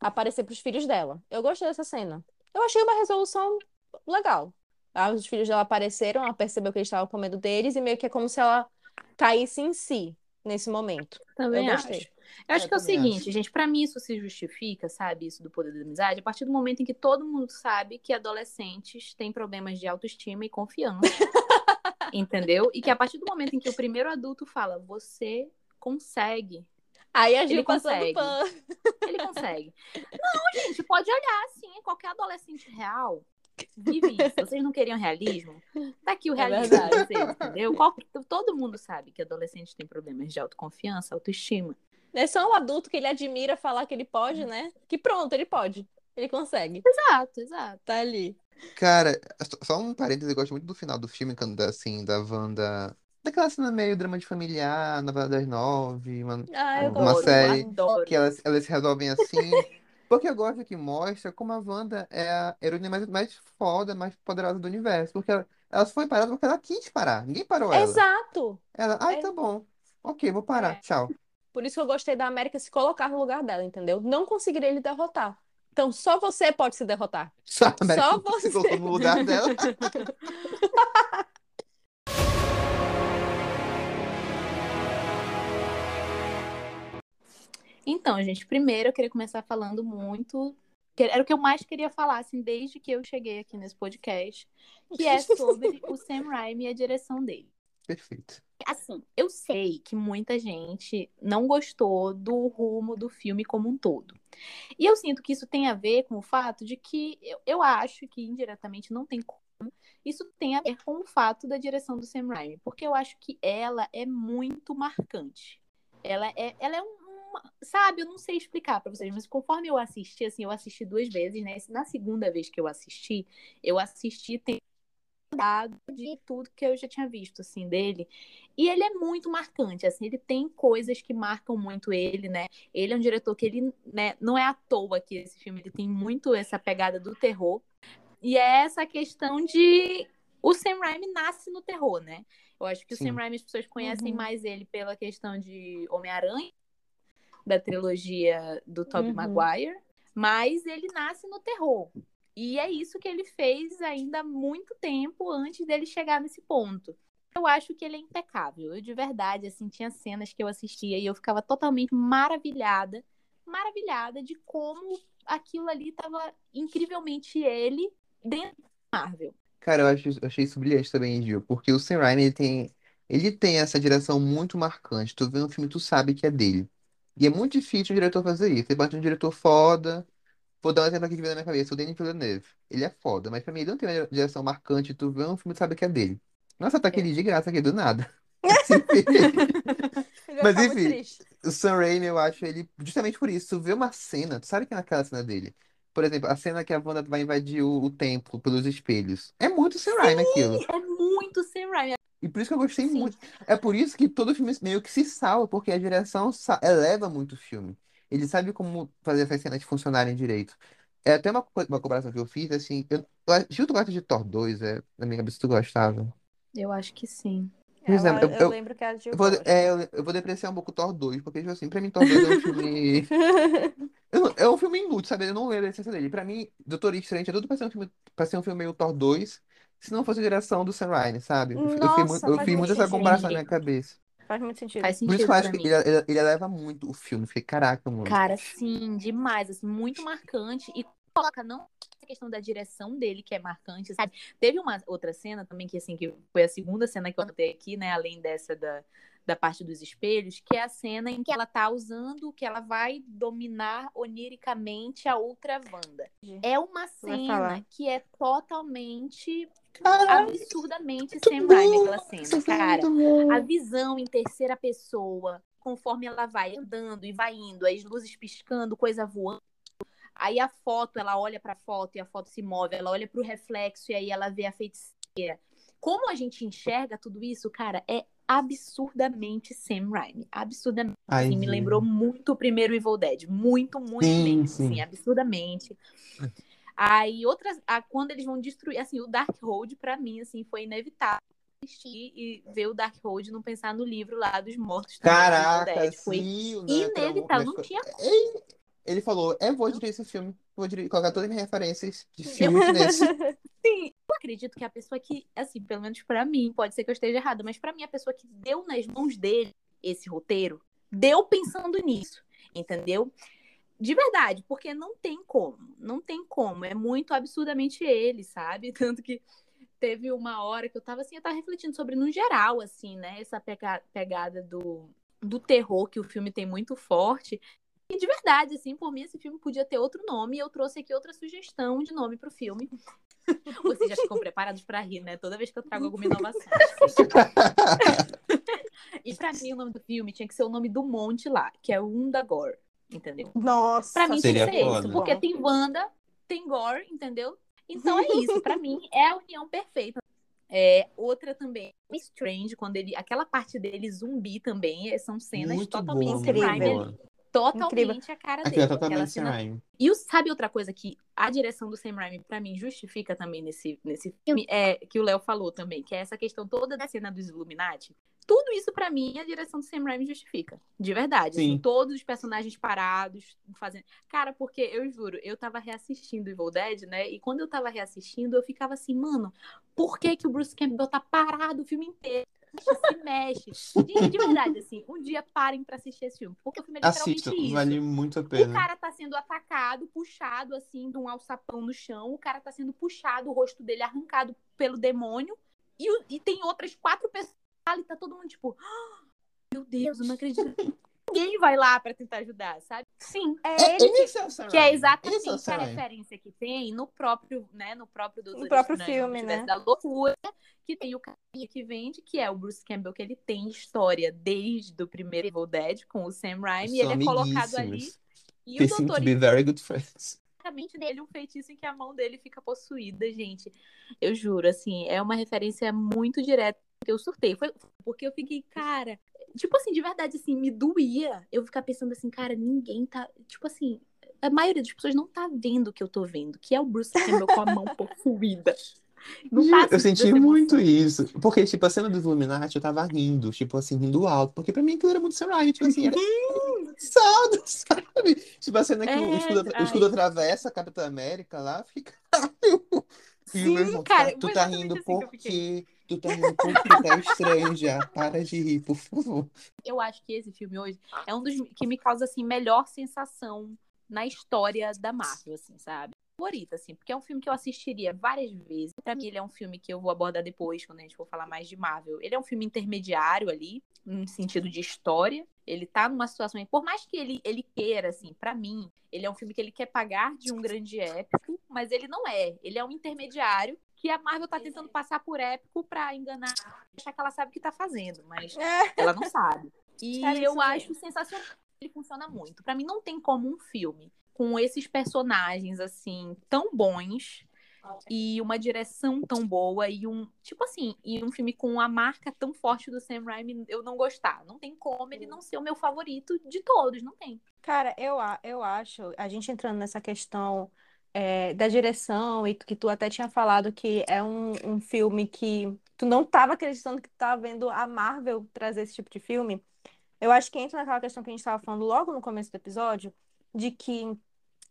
aparecer pros filhos dela. Eu gostei dessa cena. Eu achei uma resolução legal. Ah, Os filhos dela apareceram, ela percebeu que eles estavam com medo deles, e meio que é como se ela caísse em si nesse momento. Também Eu acho. gostei. Eu acho É, que é o seguinte, acho. gente, pra mim isso se justifica, sabe, isso do poder da amizade, a partir do momento em que todo mundo sabe que adolescentes têm problemas de autoestima e confiança. <laughs> entendeu? E que a partir do momento em que o primeiro adulto fala, você consegue, Aí a passando consegue. pano. ele consegue. Não, gente, pode olhar assim, qualquer adolescente real vive isso. Vocês não queriam realismo? Tá aqui o É realismo verdade. vocês, entendeu? Qual- todo mundo sabe que adolescentes têm problemas de autoconfiança, autoestima. É só um adulto que ele admira falar que ele pode, né? Que pronto, ele pode. Ele consegue. Exato, exato. Tá ali. Cara, só- um parênteses, eu gosto muito do final do filme, quando assim, da Wanda. Daquela cena meio drama de familiar, novela das nove, uma, Ah, eu Uma gosto. série adoro. que elas, elas se resolvem assim. <laughs> Porque eu gosto que mostra como a Wanda é a heroína mais, mais foda, mais poderosa do universo. Porque ela, ela foi parada porque ela quis parar. Ninguém parou ela. Exato. Ela, ai, É. tá bom. Ok, vou parar. É. Tchau. Por isso que eu gostei da América se colocar no lugar dela, entendeu? Não conseguiria ele derrotar. Então só você pode se derrotar. Só a América Só você. <laughs> se colocou no lugar dela. <laughs> Então, gente, primeiro eu queria começar falando muito. Era o que eu mais queria falar, assim, desde que eu cheguei aqui nesse podcast, que é sobre o <laughs> Sam Raimi e a direção dele. Perfeito. Assim, eu sei que muita gente não gostou do rumo do filme como um todo. E eu sinto que isso tem a ver com o fato de que eu, eu acho que indiretamente não tem como. Isso tem a ver com o fato da direção do Sam Raimi, porque eu acho que ela é muito marcante. Ela é, ela é um, sabe, eu não sei explicar pra vocês, mas conforme eu assisti, assim, eu assisti duas vezes, né? Na segunda vez que eu assisti, eu assisti tem dado de tudo que eu já tinha visto assim dele. E ele é muito marcante, assim, ele tem coisas que marcam muito ele, né? Ele é um diretor que ele, né, não é à toa que esse filme ele tem muito essa pegada do terror. E é essa questão de o Sam Raimi nasce no terror, né? Eu acho que Sim. o Sam Raimi as pessoas conhecem Uhum. mais ele pela questão de Homem-Aranha, da trilogia do Tobey Uhum. Maguire, mas ele nasce no terror. E é isso que ele fez ainda há muito tempo antes dele chegar nesse ponto. Eu acho que ele é impecável. Eu de verdade, assim, tinha cenas que eu assistia e eu ficava totalmente maravilhada, maravilhada de como aquilo ali estava incrivelmente ele dentro da Marvel. Cara, eu, acho, eu achei isso brilhante também, Gil, porque o Sam Raimi, ele tem, ele tem essa direção muito marcante. Tu vê um filme, tu sabe que é dele. E é muito difícil um diretor fazer isso. Ele bate um diretor foda. Vou dar um exemplo aqui que vem na minha cabeça, o Denis Villeneuve. Ele é foda, mas pra mim ele não tem uma direção marcante. Tu vê um filme, tu sabe que é dele. Nossa, tá aquele de graça aqui do nada. <laughs> Mas enfim. O Sam Raimi, eu acho ele, justamente por isso, tu vê uma cena, tu sabe que é naquela cena dele. Por exemplo, a cena que a Wanda vai invadir o, o templo pelos espelhos. É muito Sam Raimi aquilo. É muito Sam Raimi. E por isso que eu gostei Sim. muito. É por isso que todo filme meio que se salva, porque a direção eleva muito o filme. Ele sabe como fazer essas cenas funcionarem direito. É até uma, uma comparação que eu fiz, assim. Eu, eu, Gil, tu gosta de Thor 2? É, na minha cabeça tu gostava. Eu acho que sim. Pois é, eu, eu- eu eu- lembro que a Gil Eu vou, é, eu, eu vou depreciar um pouco o Thor 2, porque, tipo assim, pra mim, Thor 2 é um filme. <laughs> Não- é um filme inútil, sabe? Eu não lembro a essência dele. Pra mim, Doutor Estranho é tudo pra ser um filme, pra ser um filme meio Thor 2, se não fosse a direção do Sam Raimi, sabe? Eu, eu fiquei muito, Nossa, eu fiz muito essa sentido. comparação na minha cabeça. Faz muito sentido. Faz Por isso sentido que eu acho pra que mim. ele, ele, ele eleva muito o filme. Fiquei, caraca, mano. Cara, sim, demais, assim, muito marcante e coloca não a questão da direção dele que é marcante, sabe? Teve uma outra cena também que assim que foi a segunda cena que eu anotei aqui, né, além dessa da da parte dos espelhos, que é a cena em que ela tá usando, que ela vai dominar oniricamente a outra Wanda. É uma cena que é totalmente Caralho, absurdamente Sam Raimi aquela cena, cara a visão em terceira pessoa, conforme ela vai andando e vai indo, as luzes piscando, coisa voando. Aí a foto, ela olha pra foto e a foto se move, ela olha pro reflexo e aí ela vê a feiticeira. Como a gente enxerga tudo isso, cara, é absurdamente Sam Raimi. Absurdamente. Ai, Assim, me lembrou muito o primeiro Evil Dead. Muito, muito Sim, mesmo. sim. Assim, absurdamente. Aí outras, a, quando eles vão destruir, assim, o Dark Road pra mim assim foi inevitável assistir e ver o Dark Road não pensar no livro lá dos mortos. também, do Caraca, Dead. Foi sim, o inevitável, não tinha Ele, ele falou, eu vou dirigir esse filme, vou dirigir, colocar todas as minhas referências de filmes nesse. <laughs> Eu acredito que a pessoa que, assim, pelo menos pra mim, pode ser que eu esteja errada, mas pra mim a pessoa que deu nas mãos dele esse roteiro, deu pensando nisso, entendeu? De verdade, porque não tem como, não tem como, é muito absurdamente ele, sabe? <laughs> Tanto que teve uma hora que eu tava assim, eu tava refletindo sobre no geral, assim, né, essa pega- pegada do, do terror que o filme tem muito forte. E de verdade, assim, por mim esse filme podia ter outro nome, e eu trouxe aqui outra sugestão de nome pro filme. <laughs> Vocês já ficam <laughs> preparados pra rir, né? Toda vez que eu trago alguma inovação. E pra mim o nome do filme tinha que ser o nome do monte lá, que é o Undagore, entendeu? Nossa, Pra mim Seria foda. isso, porque tem Wanda, tem Gore, entendeu? Então é isso, pra <laughs> mim é a união perfeita. É, outra também, Strange, quando ele. Aquela parte dele zumbi também, é, são cenas Muito totalmente boa, boa. Totalmente a cara Aquilo dele. é totalmente cena Sam Raimi. e sabe outra coisa que a direção do Sam Raimi, pra mim, justifica também nesse, nesse filme, é que o Léo falou também, que é essa questão toda da cena dos Illuminati. Tudo isso, pra mim, a direção do Sam Raimi justifica. De verdade. Sim. Assim, todos os personagens parados, fazendo. Cara, porque eu juro, eu tava reassistindo Evil Dead, né? E quando eu tava reassistindo, eu ficava assim, mano, por que, que o Bruce Campbell tá parado o filme inteiro? Se mexe. Gente, de verdade, assim, um dia parem pra assistir esse filme. Porque o filme é literalmente Assista, isso. vale muito a O pena. cara tá sendo atacado, puxado assim, de um alçapão no chão. O cara tá sendo puxado, o rosto dele arrancado pelo demônio. E, o- e tem outras quatro pessoas ali, tá todo mundo tipo, "Ah, meu Deus, eu não acredito. <laughs> Ninguém vai lá pra tentar ajudar, sabe? Sim. é É, ele que é o Que é Raimi. exatamente Esse é o a referência que tem no próprio, né, no próprio Doutor No próprio Estranho, filme, né? da loucura, que tem o carinha que vende, que é o Bruce Campbell, que ele tem história desde o primeiro Evil Dead com o Sam Raimi, e ele é colocado ali. E o They seem Doutor to be very good friends. basicamente dele um feitiço em que a mão dele fica possuída, gente. Eu juro, assim, é uma referência muito direta que eu surtei. Foi porque eu fiquei, cara, tipo assim, de verdade, assim, me doía. Eu ficar pensando assim, cara, ninguém tá. Tipo assim, a maioria das pessoas não tá vendo o que eu tô vendo, que é o Bruce Campbell com a mão possuída. Tá Eu senti muito isso. Porque, tipo, a cena dos Illuminati, eu tava rindo, tipo assim, rindo alto. Porque pra mim aquilo era muito Sam Raimi, tipo assim, <laughs> era saldo, sabe? Tipo, a cena que o É, escudo, o escudo atravessa a Capitã América lá, fica. E o meu Sim, irmão, cara, tu foi tá rindo assim que Tu tá por quê? Tá estranho já. Para de rir, por favor. Eu acho que esse filme hoje é um dos que me causa, assim, melhor sensação na história da Marvel, assim, sabe? Favorita, assim, porque é um filme que eu assistiria várias vezes. Pra mim, ele é um filme que eu vou abordar depois, quando a gente for falar mais de Marvel. Ele é um filme intermediário ali, no sentido de história. Ele tá numa situação. Por mais que ele, ele queira, assim, pra mim, ele é um filme que ele quer pagar de um grande épico, mas ele não é. Ele é um intermediário que a Marvel tá tentando passar por épico pra enganar, achar que ela sabe o que tá fazendo, mas É. ela não sabe. <laughs> E Cara, eu acho sensacional. Ele funciona muito. Pra mim, não tem como um filme com esses personagens, assim, tão bons e uma direção tão boa e um, tipo assim, e um filme com a marca tão forte do Sam Raimi eu não gostar. Não tem como ele não ser o meu favorito de todos, não tem. Cara, eu, eu acho, a gente entrando nessa questão é, da direção, e que tu até tinha falado que é um, um filme que tu não estava acreditando que tu tava vendo a Marvel trazer esse tipo de filme. Eu acho que entra naquela questão que a gente estava falando logo no começo do episódio, de que,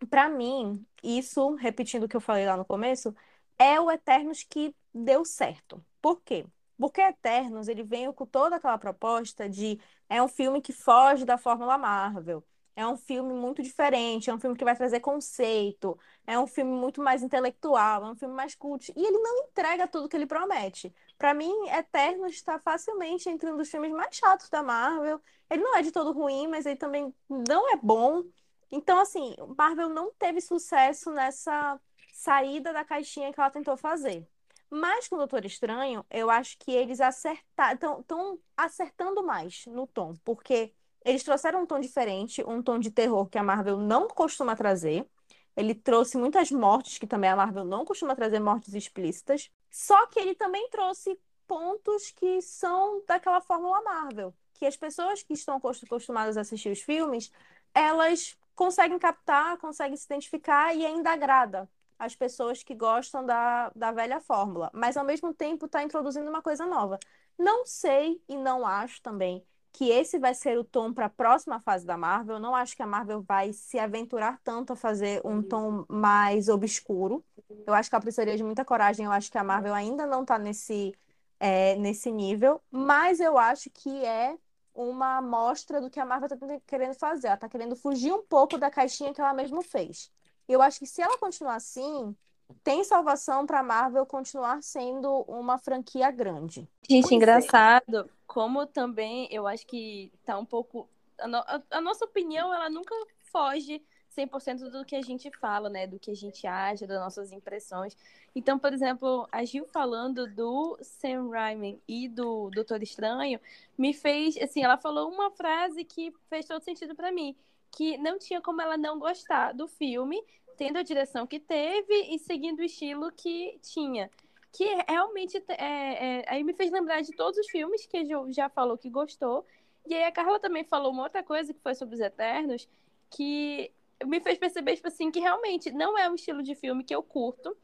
pra mim, isso, repetindo o que eu falei lá no começo, é o Eternos que deu certo. Por quê? Porque Eternos, ele veio com toda aquela proposta de é um filme que foge da fórmula Marvel. É um filme muito diferente, é um filme que vai trazer conceito, é um filme muito mais intelectual, é um filme mais cult. E ele não entrega tudo que ele promete. Pra mim, Eternos está facilmente entre um dos filmes mais chatos da Marvel. Ele não é de todo ruim, mas ele também não é bom. Então, assim, Marvel não teve sucesso nessa saída da caixinha que ela tentou fazer. Mas com o Doutor Estranho, eu acho que eles acertaram, estão acertando mais no tom, porque eles trouxeram um tom diferente, um tom de terror que a Marvel não costuma trazer. Ele trouxe muitas mortes, que também a Marvel não costuma trazer mortes explícitas. Só que ele também trouxe pontos que são daquela fórmula Marvel, que as pessoas que estão acost- acostumadas a assistir os filmes, elas conseguem captar, conseguem se identificar e ainda agrada. as pessoas que gostam da, da velha fórmula, mas ao mesmo tempo está introduzindo uma coisa nova. Não sei e não acho também que esse vai ser o tom para a próxima fase da Marvel. Não acho que a Marvel vai se aventurar tanto a fazer um tom mais obscuro. Eu acho que ela precisaria de muita coragem. Eu acho que a Marvel ainda não está nesse, é, nesse nível, mas eu acho que é uma amostra do que a Marvel está querendo fazer. Ela está querendo fugir um pouco da caixinha que ela mesma fez. Eu acho que se ela continuar assim, tem salvação para a Marvel continuar sendo uma franquia grande. Gente, Pois é. engraçado, como também eu acho que tá um pouco. A, no- a nossa opinião, ela nunca foge 100% do que a gente fala, né? Do que a gente acha, das nossas impressões. Então, por exemplo, a Gil falando do Sam Raimi e do Doutor Estranho me fez, assim, ela falou uma frase que fez todo sentido para mim, que não tinha como ela não gostar do filme, tendo a direção que teve e seguindo o estilo que tinha. Que realmente é, é, aí me fez lembrar de todos os filmes que a já falou que gostou. E aí a Carla também falou uma outra coisa que foi sobre os Eternos, que me fez perceber, tipo assim, que realmente não é um estilo de filme que eu curto.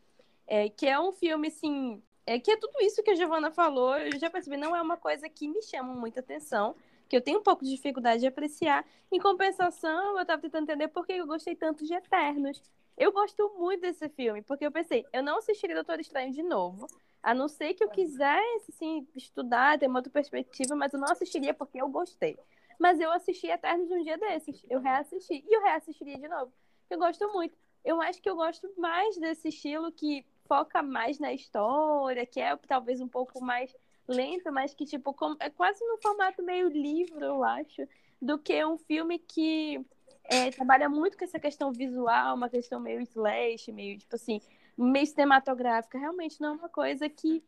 É, que é um filme, assim, é que é tudo isso que a Giovanna falou, eu já percebi, não é uma coisa que me chama muita atenção, que eu tenho um pouco de dificuldade de apreciar. Em compensação, eu tava tentando entender por que eu gostei tanto de Eternos. Eu gosto muito desse filme, porque eu pensei, eu não assistiria Doutor Estranho de novo, a não ser que eu quisesse, assim, estudar, ter uma outra perspectiva, mas eu não assistiria porque eu gostei. Mas eu assisti Eternos um dia desses, eu reassisti, e eu reassistiria de novo. Eu gosto muito. Eu acho que eu gosto mais desse estilo que foca mais na história, que é talvez um pouco mais lento, mas que, tipo, como- é quase no formato meio livro, eu acho, do que um filme que é, trabalha muito com essa questão visual, uma questão meio slash, meio, tipo assim, meio cinematográfica. Realmente não é uma coisa que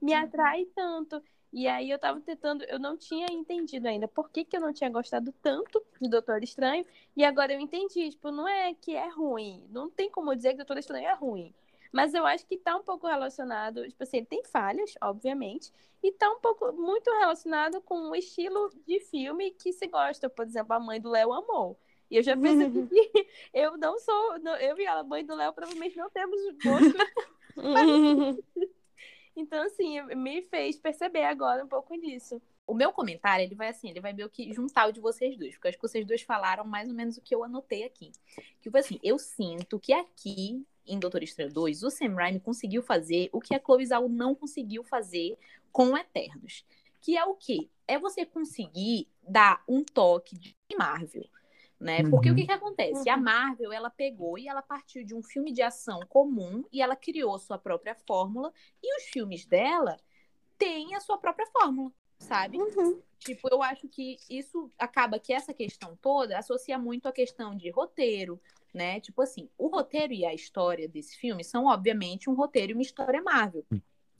me atrai tanto. E aí eu tava tentando, eu não tinha entendido ainda por que, que eu não tinha gostado tanto de Doutor Estranho, e agora eu entendi, tipo, não é que é ruim, não tem como dizer que Doutor Estranho é ruim. Mas eu acho que tá um pouco relacionado, tipo assim, ele tem falhas, obviamente, e tá um pouco muito relacionado com o estilo de filme que se gosta. Por exemplo, a mãe do Léo amou. E eu já percebi que <laughs> eu não sou, não- eu e a mãe do Léo provavelmente não temos gosto. <laughs> Então, assim, me fez perceber agora um pouco disso. O meu comentário, ele vai assim, ele vai meio que juntar o de vocês dois, porque acho que vocês dois falaram mais ou menos o que eu anotei aqui. Que foi assim, eu sinto que aqui, em Doutor Estranho 2, o Sam Raimi conseguiu fazer o que a Chloe Zhao não conseguiu fazer com Eternos. Que é o quê? É você conseguir dar um toque de Marvel. Né? Porque o Uhum. que, que acontece? A Marvel ela pegou e ela partiu de um filme de ação comum e ela criou sua própria fórmula. E os filmes dela têm a sua própria fórmula, sabe? Tipo, eu acho que isso acaba que essa questão toda associa muito a questão de roteiro, né? Tipo assim, o roteiro e a história desse filme são, obviamente, um roteiro e uma história Marvel,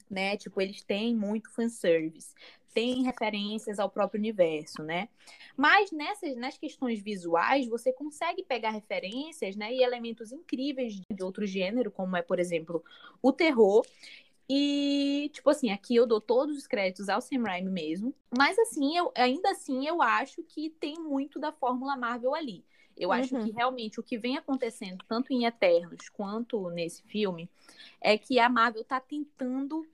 né? Tipo, eles têm muito fanservice, têm referências ao próprio universo, né? Mas nessas, nas questões visuais, você consegue pegar referências, né? E elementos incríveis de outro gênero, como é, por exemplo, o terror. E, tipo assim, aqui eu dou todos os créditos ao Sam Raimi mesmo. Mas, assim, eu, ainda assim, eu acho que tem muito da fórmula Marvel ali. Eu acho Uhum. que realmente o que vem acontecendo, tanto em Eternos quanto nesse filme, é que a Marvel tá tentando.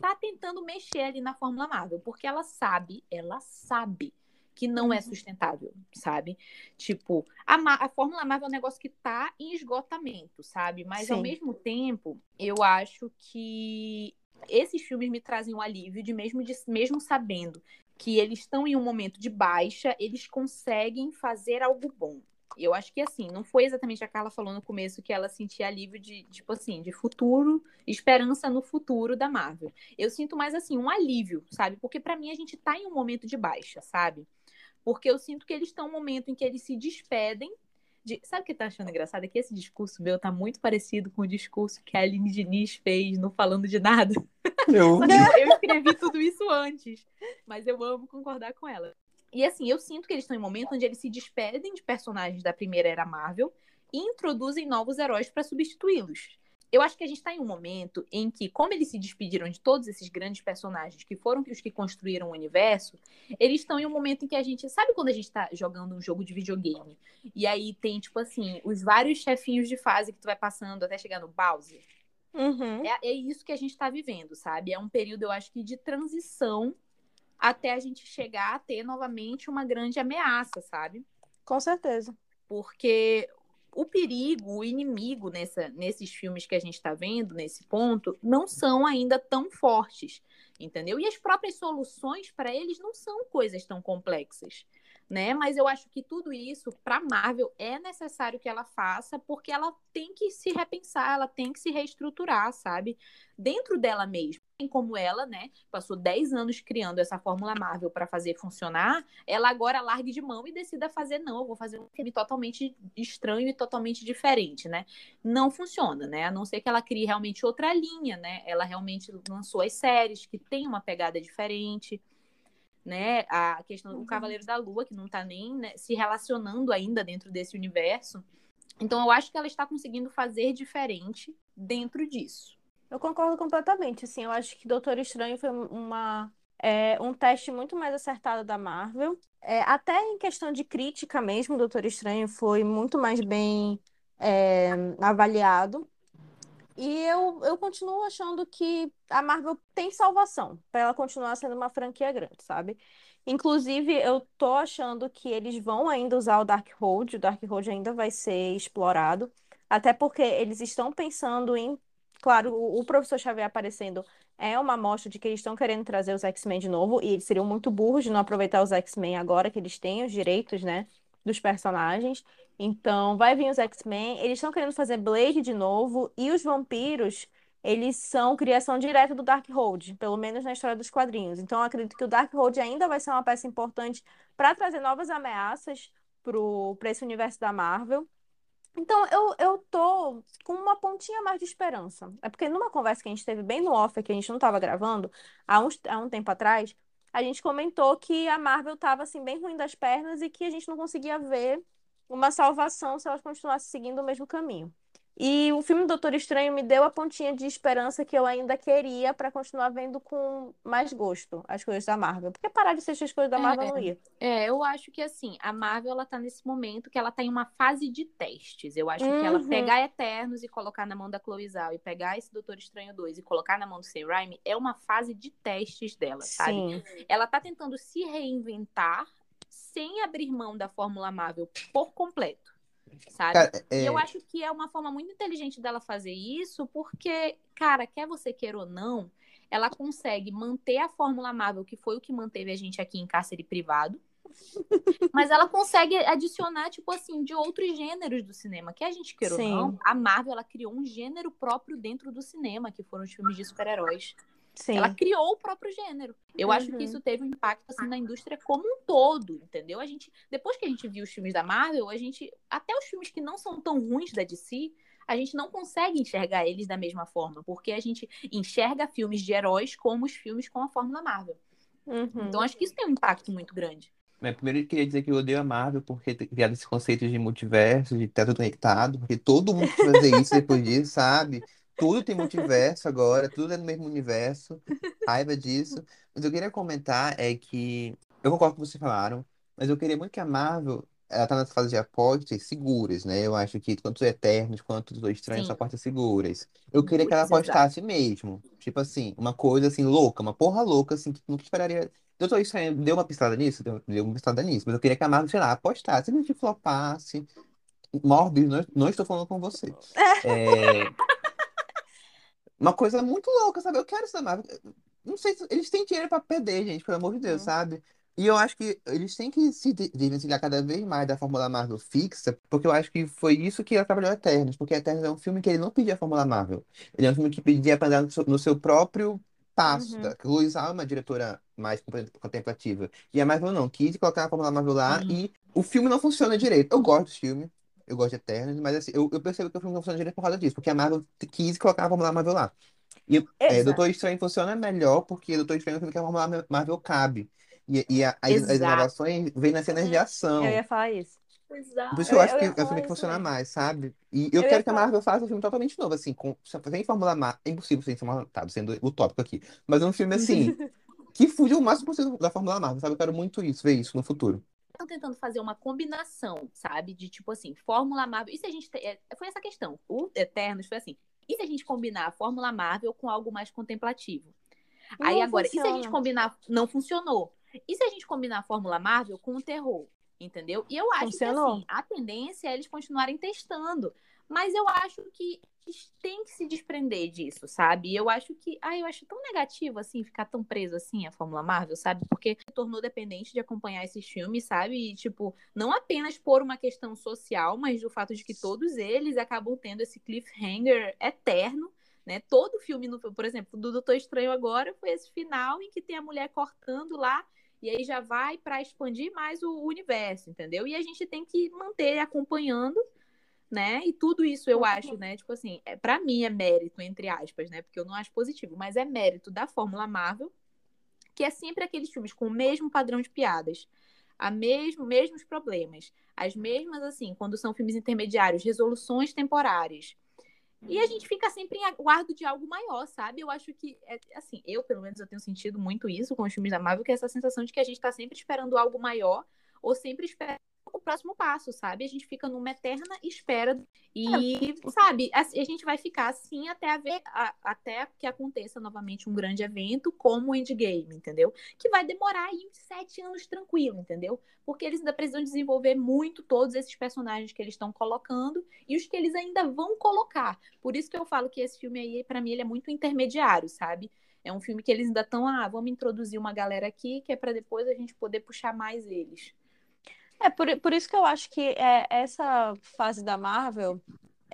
Tá tentando mexer ali na fórmula Marvel, porque ela sabe, ela sabe que não é sustentável, sabe? Tipo, a, Ma- a Fórmula Marvel é um negócio que tá em esgotamento, sabe? Mas ao Sim. mesmo tempo, eu acho que esses filmes me trazem um alívio de mesmo, de, mesmo sabendo que eles estão em um momento de baixa, eles conseguem fazer algo bom. Eu acho que assim, não foi exatamente a Carla falou no começo que ela sentia alívio de, tipo assim, de futuro, esperança no futuro da Marvel. Eu sinto mais assim, um alívio, sabe? Porque pra mim a gente tá em um momento de baixa, sabe? Porque eu sinto que eles estão em um momento em que eles se despedem de... Sabe o que tá achando engraçado? É que esse discurso meu tá muito parecido com o discurso que a Aline Diniz fez no Falando de Nada. Eu, <laughs> eu escrevi tudo isso antes, mas eu amo concordar com ela. E assim, eu sinto que eles estão em um momento onde eles se despedem de personagens da primeira era Marvel e introduzem novos heróis para substituí-los. eu acho que a gente está em um momento em que, como eles se despediram de todos esses grandes personagens que foram os que construíram o universo, eles estão em um momento em que a gente. Sabe quando a gente está jogando um jogo de videogame? E aí tem, tipo assim, os vários chefinhos de fase que tu vai passando até chegar no Bowser? Uhum. É, é isso que a gente está vivendo, sabe? É um período, eu acho que, de transição até a gente chegar a ter novamente uma grande ameaça, sabe? Com certeza. Porque o perigo, o inimigo nessa, nesses filmes que a gente está vendo, nesse ponto, não são ainda tão fortes, entendeu? E as próprias soluções para eles não são coisas tão complexas né? Mas eu acho que tudo isso para Marvel é necessário que ela faça, porque ela tem que se repensar, ela tem que se reestruturar, sabe? Dentro dela mesma. Como ela, né, passou 10 anos criando essa fórmula Marvel para fazer funcionar, ela agora largue de mão e decida fazer não, eu vou fazer um filme totalmente estranho e totalmente diferente, né? Não funciona, né? A não ser que ela crie realmente outra linha, né? Ela realmente lançou as séries que tem uma pegada diferente né? A questão do uhum. Cavaleiro da Lua, que não está nem né, se relacionando ainda dentro desse universo. Então, eu acho que ela está conseguindo fazer diferente dentro disso. Eu concordo completamente. Assim, eu acho que Doutor Estranho foi uma, é, um teste muito mais acertado da Marvel. É, até em questão de crítica mesmo, Doutor Estranho foi muito mais bem é, avaliado. E eu, eu continuo achando que a Marvel tem salvação para ela continuar sendo uma franquia grande, sabe? Inclusive, eu tô achando que eles vão ainda usar o Darkhold, o Darkhold ainda vai ser explorado, até porque eles estão pensando em. Claro, o, o Professor Xavier aparecendo é uma amostra de que eles estão querendo trazer os X-Men de novo, e eles seriam muito burros de não aproveitar os X-Men agora que eles têm os direitos, né, dos personagens. Então, vai vir os X-Men. Eles estão querendo fazer Blade de novo. E os vampiros, eles são criação direta do Darkhold, pelo menos na história dos quadrinhos. Então, acredito que o Darkhold ainda vai ser uma peça importante para trazer novas ameaças para esse universo da Marvel. Então, eu, eu tô com uma pontinha mais de esperança. É porque numa conversa que a gente teve bem no off, que a gente não estava gravando, há, uns, há um tempo atrás, a gente comentou que a Marvel estava assim, bem ruim das pernas e que a gente não conseguia ver uma salvação se elas continuassem seguindo o mesmo caminho. E o filme Doutor Estranho me deu a pontinha de esperança que eu ainda queria para continuar vendo com mais gosto as coisas da Marvel. Porque parar de ser as coisas da Marvel é, não ia. É, eu acho que assim, a Marvel ela tá nesse momento que ela tá em uma fase de testes. Eu acho uhum. que ela pegar Eternos e colocar na mão da Chloe Zhao e pegar esse Doutor Estranho 2 e colocar na mão do Sam Raimi é uma fase de testes dela, sabe? Sim. Ela tá tentando se reinventar sem abrir mão da fórmula Marvel por completo, sabe? Cara, é... E eu acho que é uma forma muito inteligente dela fazer isso, porque, cara, quer você queira ou não, ela consegue manter a fórmula Marvel, que foi o que manteve a gente aqui em cárcere privado, <laughs> mas ela consegue adicionar, tipo assim, de outros gêneros do cinema. Que a gente queira ou não, a Marvel ela criou um gênero próprio dentro do cinema, que foram os filmes de super-heróis. Sim. Ela criou o próprio gênero. Eu uhum. acho que isso teve um impacto assim na indústria como um todo, entendeu? A gente, depois que a gente viu os filmes da Marvel, a gente até os filmes que não são tão ruins da DC, a gente não consegue enxergar eles da mesma forma, porque a gente enxerga filmes de heróis como os filmes com a fórmula Marvel. Uhum. Então acho que isso tem um impacto muito grande. Mas primeiro eu queria dizer que eu odeio a Marvel por ter criado esse conceito de multiverso, de teto conectado, porque todo mundo fazer isso depois disso, sabe? Tudo tem multiverso agora, tudo é no mesmo universo. Raiva disso. Mas eu queria comentar é que eu concordo com o que vocês falaram, mas eu queria muito que a Marvel ela tá nessa fase de apostas seguras, né? Eu acho que tanto os Eternos quanto os Estranhos Sim. são apostas seguras. Eu queria que ela Exato. apostasse mesmo. Tipo assim, uma coisa assim louca, uma porra louca, assim, que nunca esperaria. Doutor Estranho deu uma pistada nisso? Deu, deu uma pistada nisso, mas eu queria que a Marvel, sei lá, apostasse, se a gente flopasse. Morbius, não, não estou falando com você. <laughs> É, uma coisa muito louca, sabe? Eu quero essa Marvel. Não sei se eles têm dinheiro pra perder, gente, pelo amor de Deus, Uhum. sabe? E eu acho que eles têm que se de- desvencilhar cada vez mais da Fórmula Marvel fixa, porque eu acho que foi isso que atrapalhou Eternos, porque Eternos é um filme que ele não pedia a Fórmula Marvel. Ele é um filme que pedia pra andar no seu, no seu próprio passo. Uhum. Tá? Luiz é uma diretora mais contem- contemplativa. E a Marvel não, quis colocar a Fórmula Marvel lá Uhum. e o filme não funciona direito. Eu gosto do filme, eu gosto de Eternos, mas assim, eu, eu percebo que o filme não funciona direito por causa disso, porque a Marvel quis colocar a Fórmula Marvel lá. E é. Doutor Estranho funciona melhor porque Doutor Estranho é um filme que a Fórmula Marvel cabe. E, e a- as, as inovações vêm nas cenas de ação. Eu ia falar isso. Exato. Por isso que eu Eu- acho que é o filme que funciona também. mais, sabe? E eu Eu quero que a Marvel faça um filme totalmente novo, assim, com, sem Fórmula Marvel. É impossível sem Fórmula Tá, sendo utópico aqui. Mas é um filme, assim, <laughs> que fuja o máximo possível da Fórmula Marvel, sabe? Eu quero muito isso, ver isso no futuro. Estão tentando fazer uma combinação, sabe? De tipo assim, Fórmula Marvel. E se a gente. te- é, Foi essa questão. O Eternos foi assim. E se a gente combinar a Fórmula Marvel com algo mais contemplativo? Aí Não agora, e se a gente funciona. combinar. Não funcionou. E se a gente combinar a Fórmula Marvel com o terror? Entendeu? E eu acho Funcionou. que assim, a tendência é eles continuarem testando. Mas eu acho que eles têm que se desprender disso, sabe? E eu acho que. Ah, eu acho tão negativo, assim, ficar tão preso assim a Fórmula Marvel, sabe? Porque se tornou dependente de acompanhar esses filmes, sabe? E, tipo, não apenas por uma questão social, mas do fato de que todos eles acabam tendo esse cliffhanger eterno. Né? Todo filme, por exemplo, do Doutor Estranho agora foi esse final em que tem a mulher cortando lá e aí já vai para expandir mais o universo, entendeu? E a gente tem que manter acompanhando, né? E tudo isso eu acho, né? Tipo assim, é, para mim é mérito, entre aspas, né? Porque eu não acho positivo, mas é mérito da Fórmula Marvel, que é sempre aqueles filmes com o mesmo padrão de piadas, a mesmo, mesmos problemas, as mesmas, assim, quando são filmes intermediários, resoluções temporárias. E a gente fica sempre em aguardo de algo maior, sabe? Eu acho que, é, assim, eu, pelo menos, eu tenho sentido muito isso com os filmes da Marvel, que é essa sensação de que a gente tá sempre esperando algo maior, ou sempre esperando próximo passo, sabe? A gente fica numa eterna espera e, sabe, a, a gente vai ficar assim até, haver, a, até que aconteça novamente um grande evento como o Endgame, entendeu? Que vai demorar aí uns sete anos tranquilo, entendeu? Porque eles ainda precisam desenvolver muito todos esses personagens que eles estão colocando e os que eles ainda vão colocar. Por isso que eu falo que esse filme aí, para mim, ele é muito intermediário, sabe? É um filme que eles ainda estão, ah, vamos introduzir uma galera aqui, que é para depois a gente poder puxar mais eles. É por, por isso que eu acho que é, essa fase da Marvel,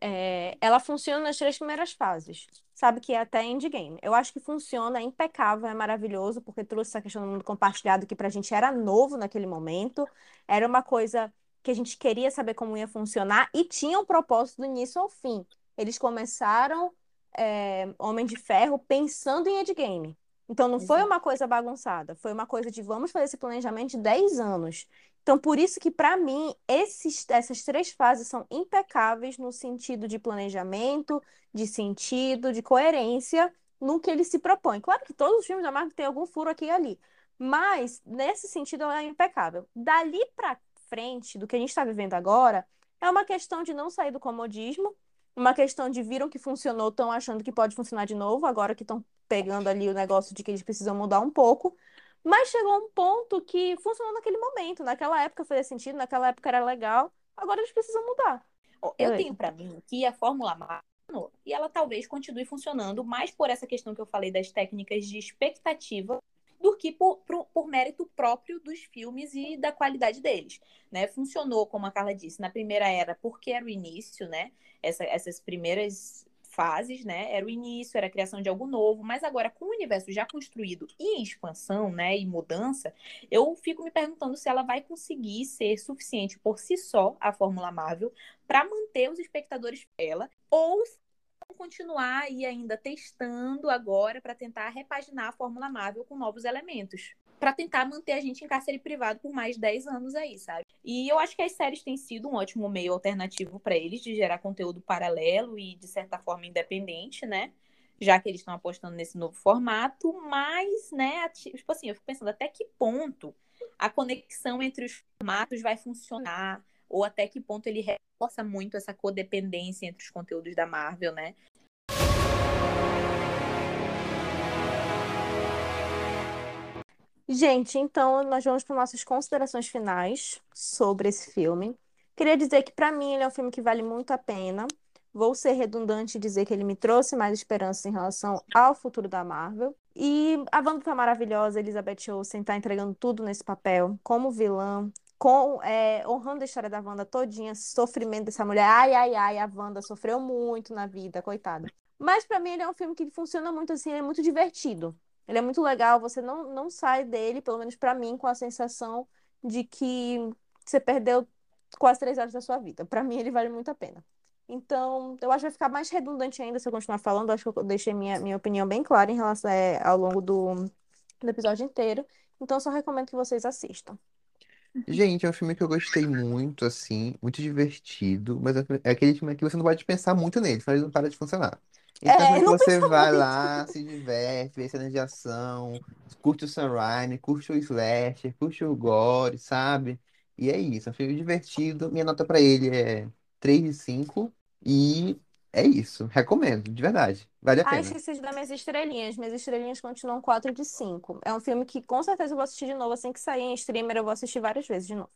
é, ela funciona nas três primeiras fases. Sabe que é até Endgame. Eu acho que funciona, é impecável, é maravilhoso, porque trouxe essa questão do mundo compartilhado que pra gente era novo naquele momento. Era uma coisa que a gente queria saber como ia funcionar e tinha um propósito do início ao fim. Eles começaram é, Homem de Ferro pensando em Endgame. Então não foi Exato. uma coisa bagunçada, foi uma coisa de vamos fazer esse planejamento de 10 anos. Então, por isso que, para mim, esses, essas três fases são impecáveis no sentido de planejamento, de sentido, de coerência no que ele se propõe. Claro que todos os filmes da Marvel têm algum furo aqui e ali, mas nesse sentido ela é impecável. Dali para frente, do que a gente está vivendo agora, é uma questão de não sair do comodismo, uma questão de viram que funcionou, estão achando que pode funcionar de novo, agora que estão pegando ali o negócio de que eles precisam mudar um pouco. Mas chegou um ponto que funcionou naquele momento. Naquela época fazia sentido, naquela época era legal. Agora eles precisam mudar. Eu tenho para mim que a Fórmula funcionou, e ela talvez continue funcionando mais por essa questão que eu falei das técnicas de expectativa do que por, por, por mérito próprio dos filmes e da qualidade deles, né? Funcionou, como a Carla disse, na primeira era porque era o início, né? Essa, essas primeiras fases, né? Era o início, era a criação de algo novo, mas agora com o universo já construído e em expansão, né, e mudança, eu fico me perguntando se ela vai conseguir ser suficiente por si só a Fórmula Marvel para manter os espectadores dela ou continuar aí ainda testando agora para tentar repaginar a Fórmula Marvel com novos elementos. Para tentar manter a gente em cárcere privado por mais 10 anos aí, sabe? E eu acho que as séries têm sido um ótimo meio alternativo para eles de gerar conteúdo paralelo e, de certa forma, independente, né? Já que eles estão apostando nesse novo formato, mas, né, tipo assim, eu fico pensando até que ponto a conexão entre os formatos vai funcionar, ou até que ponto ele reforça muito essa codependência entre os conteúdos da Marvel, né? Gente, então nós vamos para nossas considerações finais sobre esse filme. Queria dizer que, para mim, ele é um filme que vale muito a pena. Vou ser redundante e dizer que ele me trouxe mais esperança em relação ao futuro da Marvel. E a Wanda tá maravilhosa, Elizabeth Olsen tá entregando tudo nesse papel, como vilã, com, é, honrando a história da Wanda todinha, sofrimento dessa mulher. Ai, ai, ai, a Wanda sofreu muito na vida, coitada. Mas para mim ele é um filme que funciona muito assim, é muito divertido. Ele é muito legal, você não, não sai dele, pelo menos para mim, com a sensação de que você perdeu quase três horas da sua vida. Para mim ele vale muito a pena. Então, eu acho que vai ficar mais redundante ainda se eu continuar falando. Acho que eu deixei minha, minha opinião bem clara em relação é, ao longo do, do episódio inteiro. Então, só recomendo que vocês assistam. Gente, é um filme que eu gostei muito, assim, muito divertido, mas é é aquele filme que você não pode pensar muito nele, senão ele não para de funcionar. Esse é você vai lá, se diverte, vê cenas de ação, curte o Raimi, curte o slasher, curte o gore, sabe? E é isso, é um filme divertido. Minha nota pra ele é 3 de 5 e é isso. Recomendo, de verdade. Vale a Ah, pena. esqueci de dar minhas estrelinhas. Minhas estrelinhas continuam 4 de 5. É um filme que com certeza eu vou assistir de novo assim que sair em streamer. Eu vou assistir várias vezes de novo.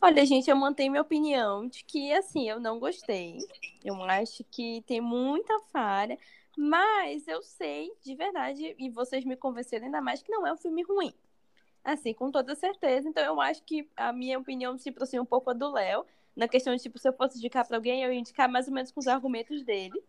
Olha, gente, eu mantenho minha opinião de que, assim, eu não gostei. Eu acho que tem muita falha, mas eu sei de verdade, e vocês me convenceram ainda mais que não é um filme ruim. Assim, com toda certeza. Então, eu acho que a minha opinião se aproxima um pouco a do Léo, na questão de, tipo, se eu fosse indicar pra alguém, eu ia indicar mais ou menos com os argumentos dele.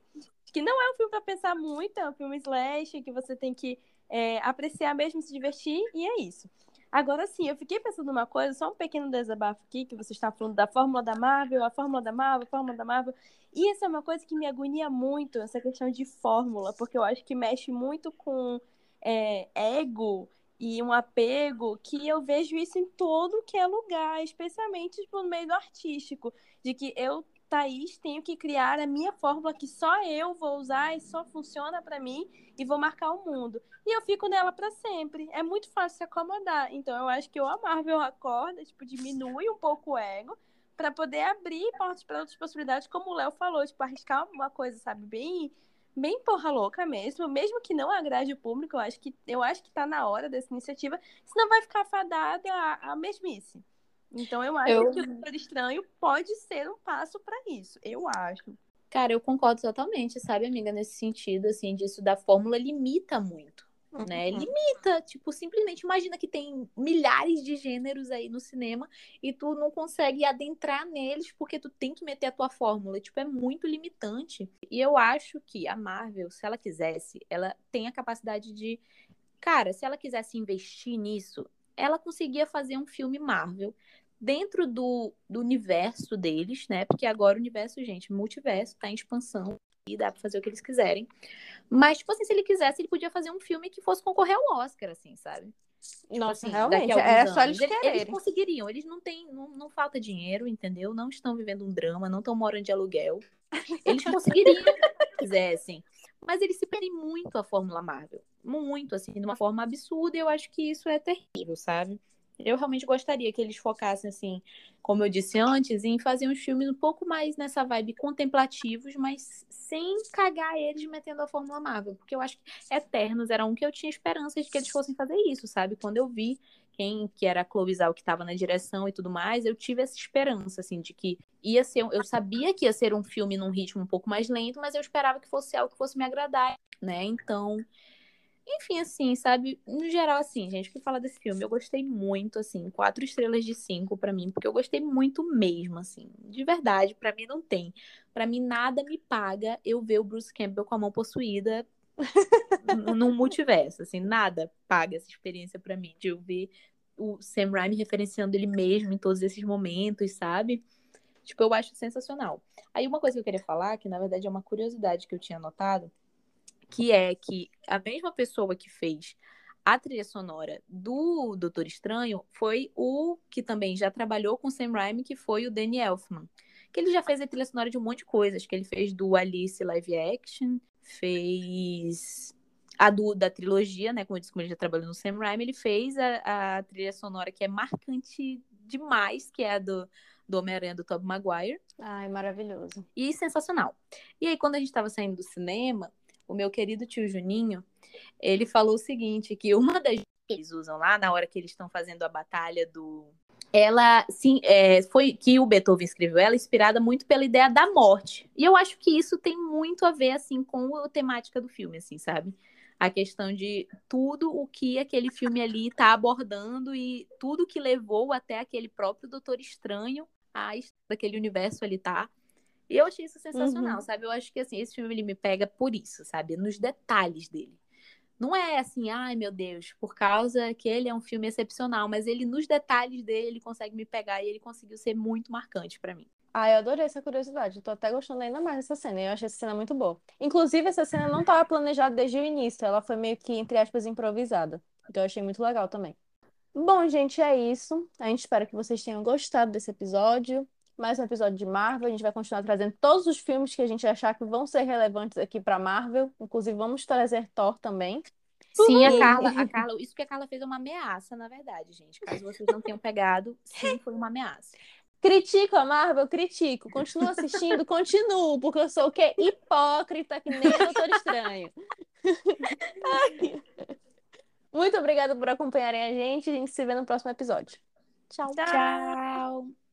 Que não é um filme pra pensar muito, é um filme slash, que você tem que é, apreciar mesmo, se divertir, e é isso. Agora sim, eu fiquei pensando numa coisa, só um pequeno desabafo aqui, que você está falando da fórmula da Marvel, a fórmula da Marvel, a fórmula da Marvel. E essa é uma coisa que me agonia muito, essa questão de fórmula, porque eu acho que mexe muito com é, ego e um apego, que eu vejo isso em todo que é lugar, especialmente tipo, no meio do artístico, de que eu, Thaís, tenho que criar a minha fórmula que só eu vou usar e só funciona para mim e vou marcar o mundo. E eu fico nela para sempre. É muito fácil se acomodar. Então eu acho que ou a Marvel acorda, tipo, diminui um pouco o ego para poder abrir portas para outras possibilidades, como o Léo falou, tipo, arriscar uma coisa, sabe, bem bem porra louca mesmo, mesmo que não agrade o público, eu acho que eu acho que tá na hora dessa iniciativa, senão vai ficar fadada a, a mesmice. Então eu acho Eu- que o Estranho pode ser um passo para isso, eu acho. Cara, eu concordo totalmente, sabe, amiga, nesse sentido, assim, disso da fórmula limita muito, né? Uhum. Limita, tipo, simplesmente imagina que tem milhares de gêneros aí no cinema e tu não consegue adentrar neles porque tu tem que meter a tua fórmula, tipo, é muito limitante. E eu acho que a Marvel, se ela quisesse, ela tem a capacidade de, cara, se ela quisesse investir nisso, ela conseguia fazer um filme Marvel dentro do, do universo deles, né? Porque agora o universo, gente, multiverso, tá em expansão e dá pra fazer o que eles quiserem. Mas, tipo assim, se ele quisesse, ele podia fazer um filme que fosse concorrer ao Oscar, assim, sabe? Tipo Nossa, assim, realmente, é alguns só eles anos. Eles, eles quererem. conseguiriam, eles não têm, não, não falta dinheiro, entendeu? Não estão vivendo um drama, não estão morando de aluguel. Eles conseguiriam se quisessem. Mas eles se perdem muito a Fórmula Marvel. Muito, assim, de uma forma absurda, e eu acho que isso é terrível, sabe? Eu realmente gostaria que eles focassem, assim, como eu disse antes, em fazer uns filmes um pouco mais nessa vibe contemplativos, mas sem cagar eles metendo a Fórmula Marvel. Porque eu acho que Eternos era um que eu tinha esperanças de que eles fossem fazer isso, sabe? Quando eu vi quem que era a Chloe Zhao que estava na direção e tudo mais, eu tive essa esperança, assim, de que ia ser. Eu sabia que ia ser um filme num ritmo um pouco mais lento, mas eu esperava que fosse algo que fosse me agradar, né? Então. Enfim, assim, sabe? No geral, assim, gente, o que fala desse filme? Eu gostei muito, assim, quatro estrelas de cinco pra mim, porque eu gostei muito mesmo, assim, de verdade. Pra mim não tem. Pra mim nada me paga eu ver o Bruce Campbell com a mão possuída <laughs> num multiverso, assim, nada paga essa experiência pra mim de eu ver o Sam Raimi referenciando ele mesmo em todos esses momentos, sabe? Tipo, eu acho sensacional. Aí uma coisa que eu queria falar, que na verdade é uma curiosidade que eu tinha notado, que é que a mesma pessoa que fez a trilha sonora do Doutor Estranho foi o que também já trabalhou com Sam Raimi, que foi o Danny Elfman. Que ele já fez a trilha sonora de um monte de coisas, que ele fez do Alice live action, fez a do, da trilogia, né? Como eu disse, como ele já trabalhou no Sam Raimi, ele fez a, a trilha sonora que é marcante demais, que é a do, do Homem-Aranha do Tobey Maguire. Ai, maravilhoso. E sensacional. E aí, quando a gente estava saindo do cinema, o meu querido tio Juninho, ele falou o seguinte, que uma das que eles usam lá, na hora que eles estão fazendo a batalha do... Ela, sim, é, foi que o Beethoven escreveu ela, inspirada muito pela ideia da morte. E eu acho que isso tem muito a ver, assim, com a temática do filme, assim, sabe? A questão de tudo o que aquele filme ali está abordando e tudo que levou até aquele próprio Doutor Estranho a daquele universo ali tá. E eu achei isso sensacional, Uhum. sabe? Eu acho que assim, esse filme ele me pega por isso, sabe? Nos detalhes dele. Não é assim, ai meu Deus, por causa que ele é um filme excepcional, mas ele nos detalhes dele ele consegue me pegar e ele conseguiu ser muito marcante pra mim. Ah, eu adorei essa curiosidade. Tô até gostando ainda mais dessa cena. Eu achei essa cena muito boa. Inclusive, essa cena não estava planejada desde o início. Ela foi meio que, entre aspas, improvisada. Então eu achei muito legal também. Bom, gente, é isso. A gente espera que vocês tenham gostado desse episódio. Mais um episódio de Marvel. A gente vai continuar trazendo todos os filmes que a gente achar que vão ser relevantes aqui para Marvel. Inclusive, vamos trazer Thor também. Sim, a. Carla, a <laughs> Carla, isso que a Carla fez é uma ameaça, na verdade, gente. Caso vocês não tenham pegado, sim, foi uma ameaça. Critico a Marvel, critico. Continuo assistindo, continuo, porque eu sou o quê? Hipócrita, que nem o Doutor Estranho. <laughs> Muito obrigada por acompanharem a gente. A gente se vê no próximo episódio. Tchau. Tchau.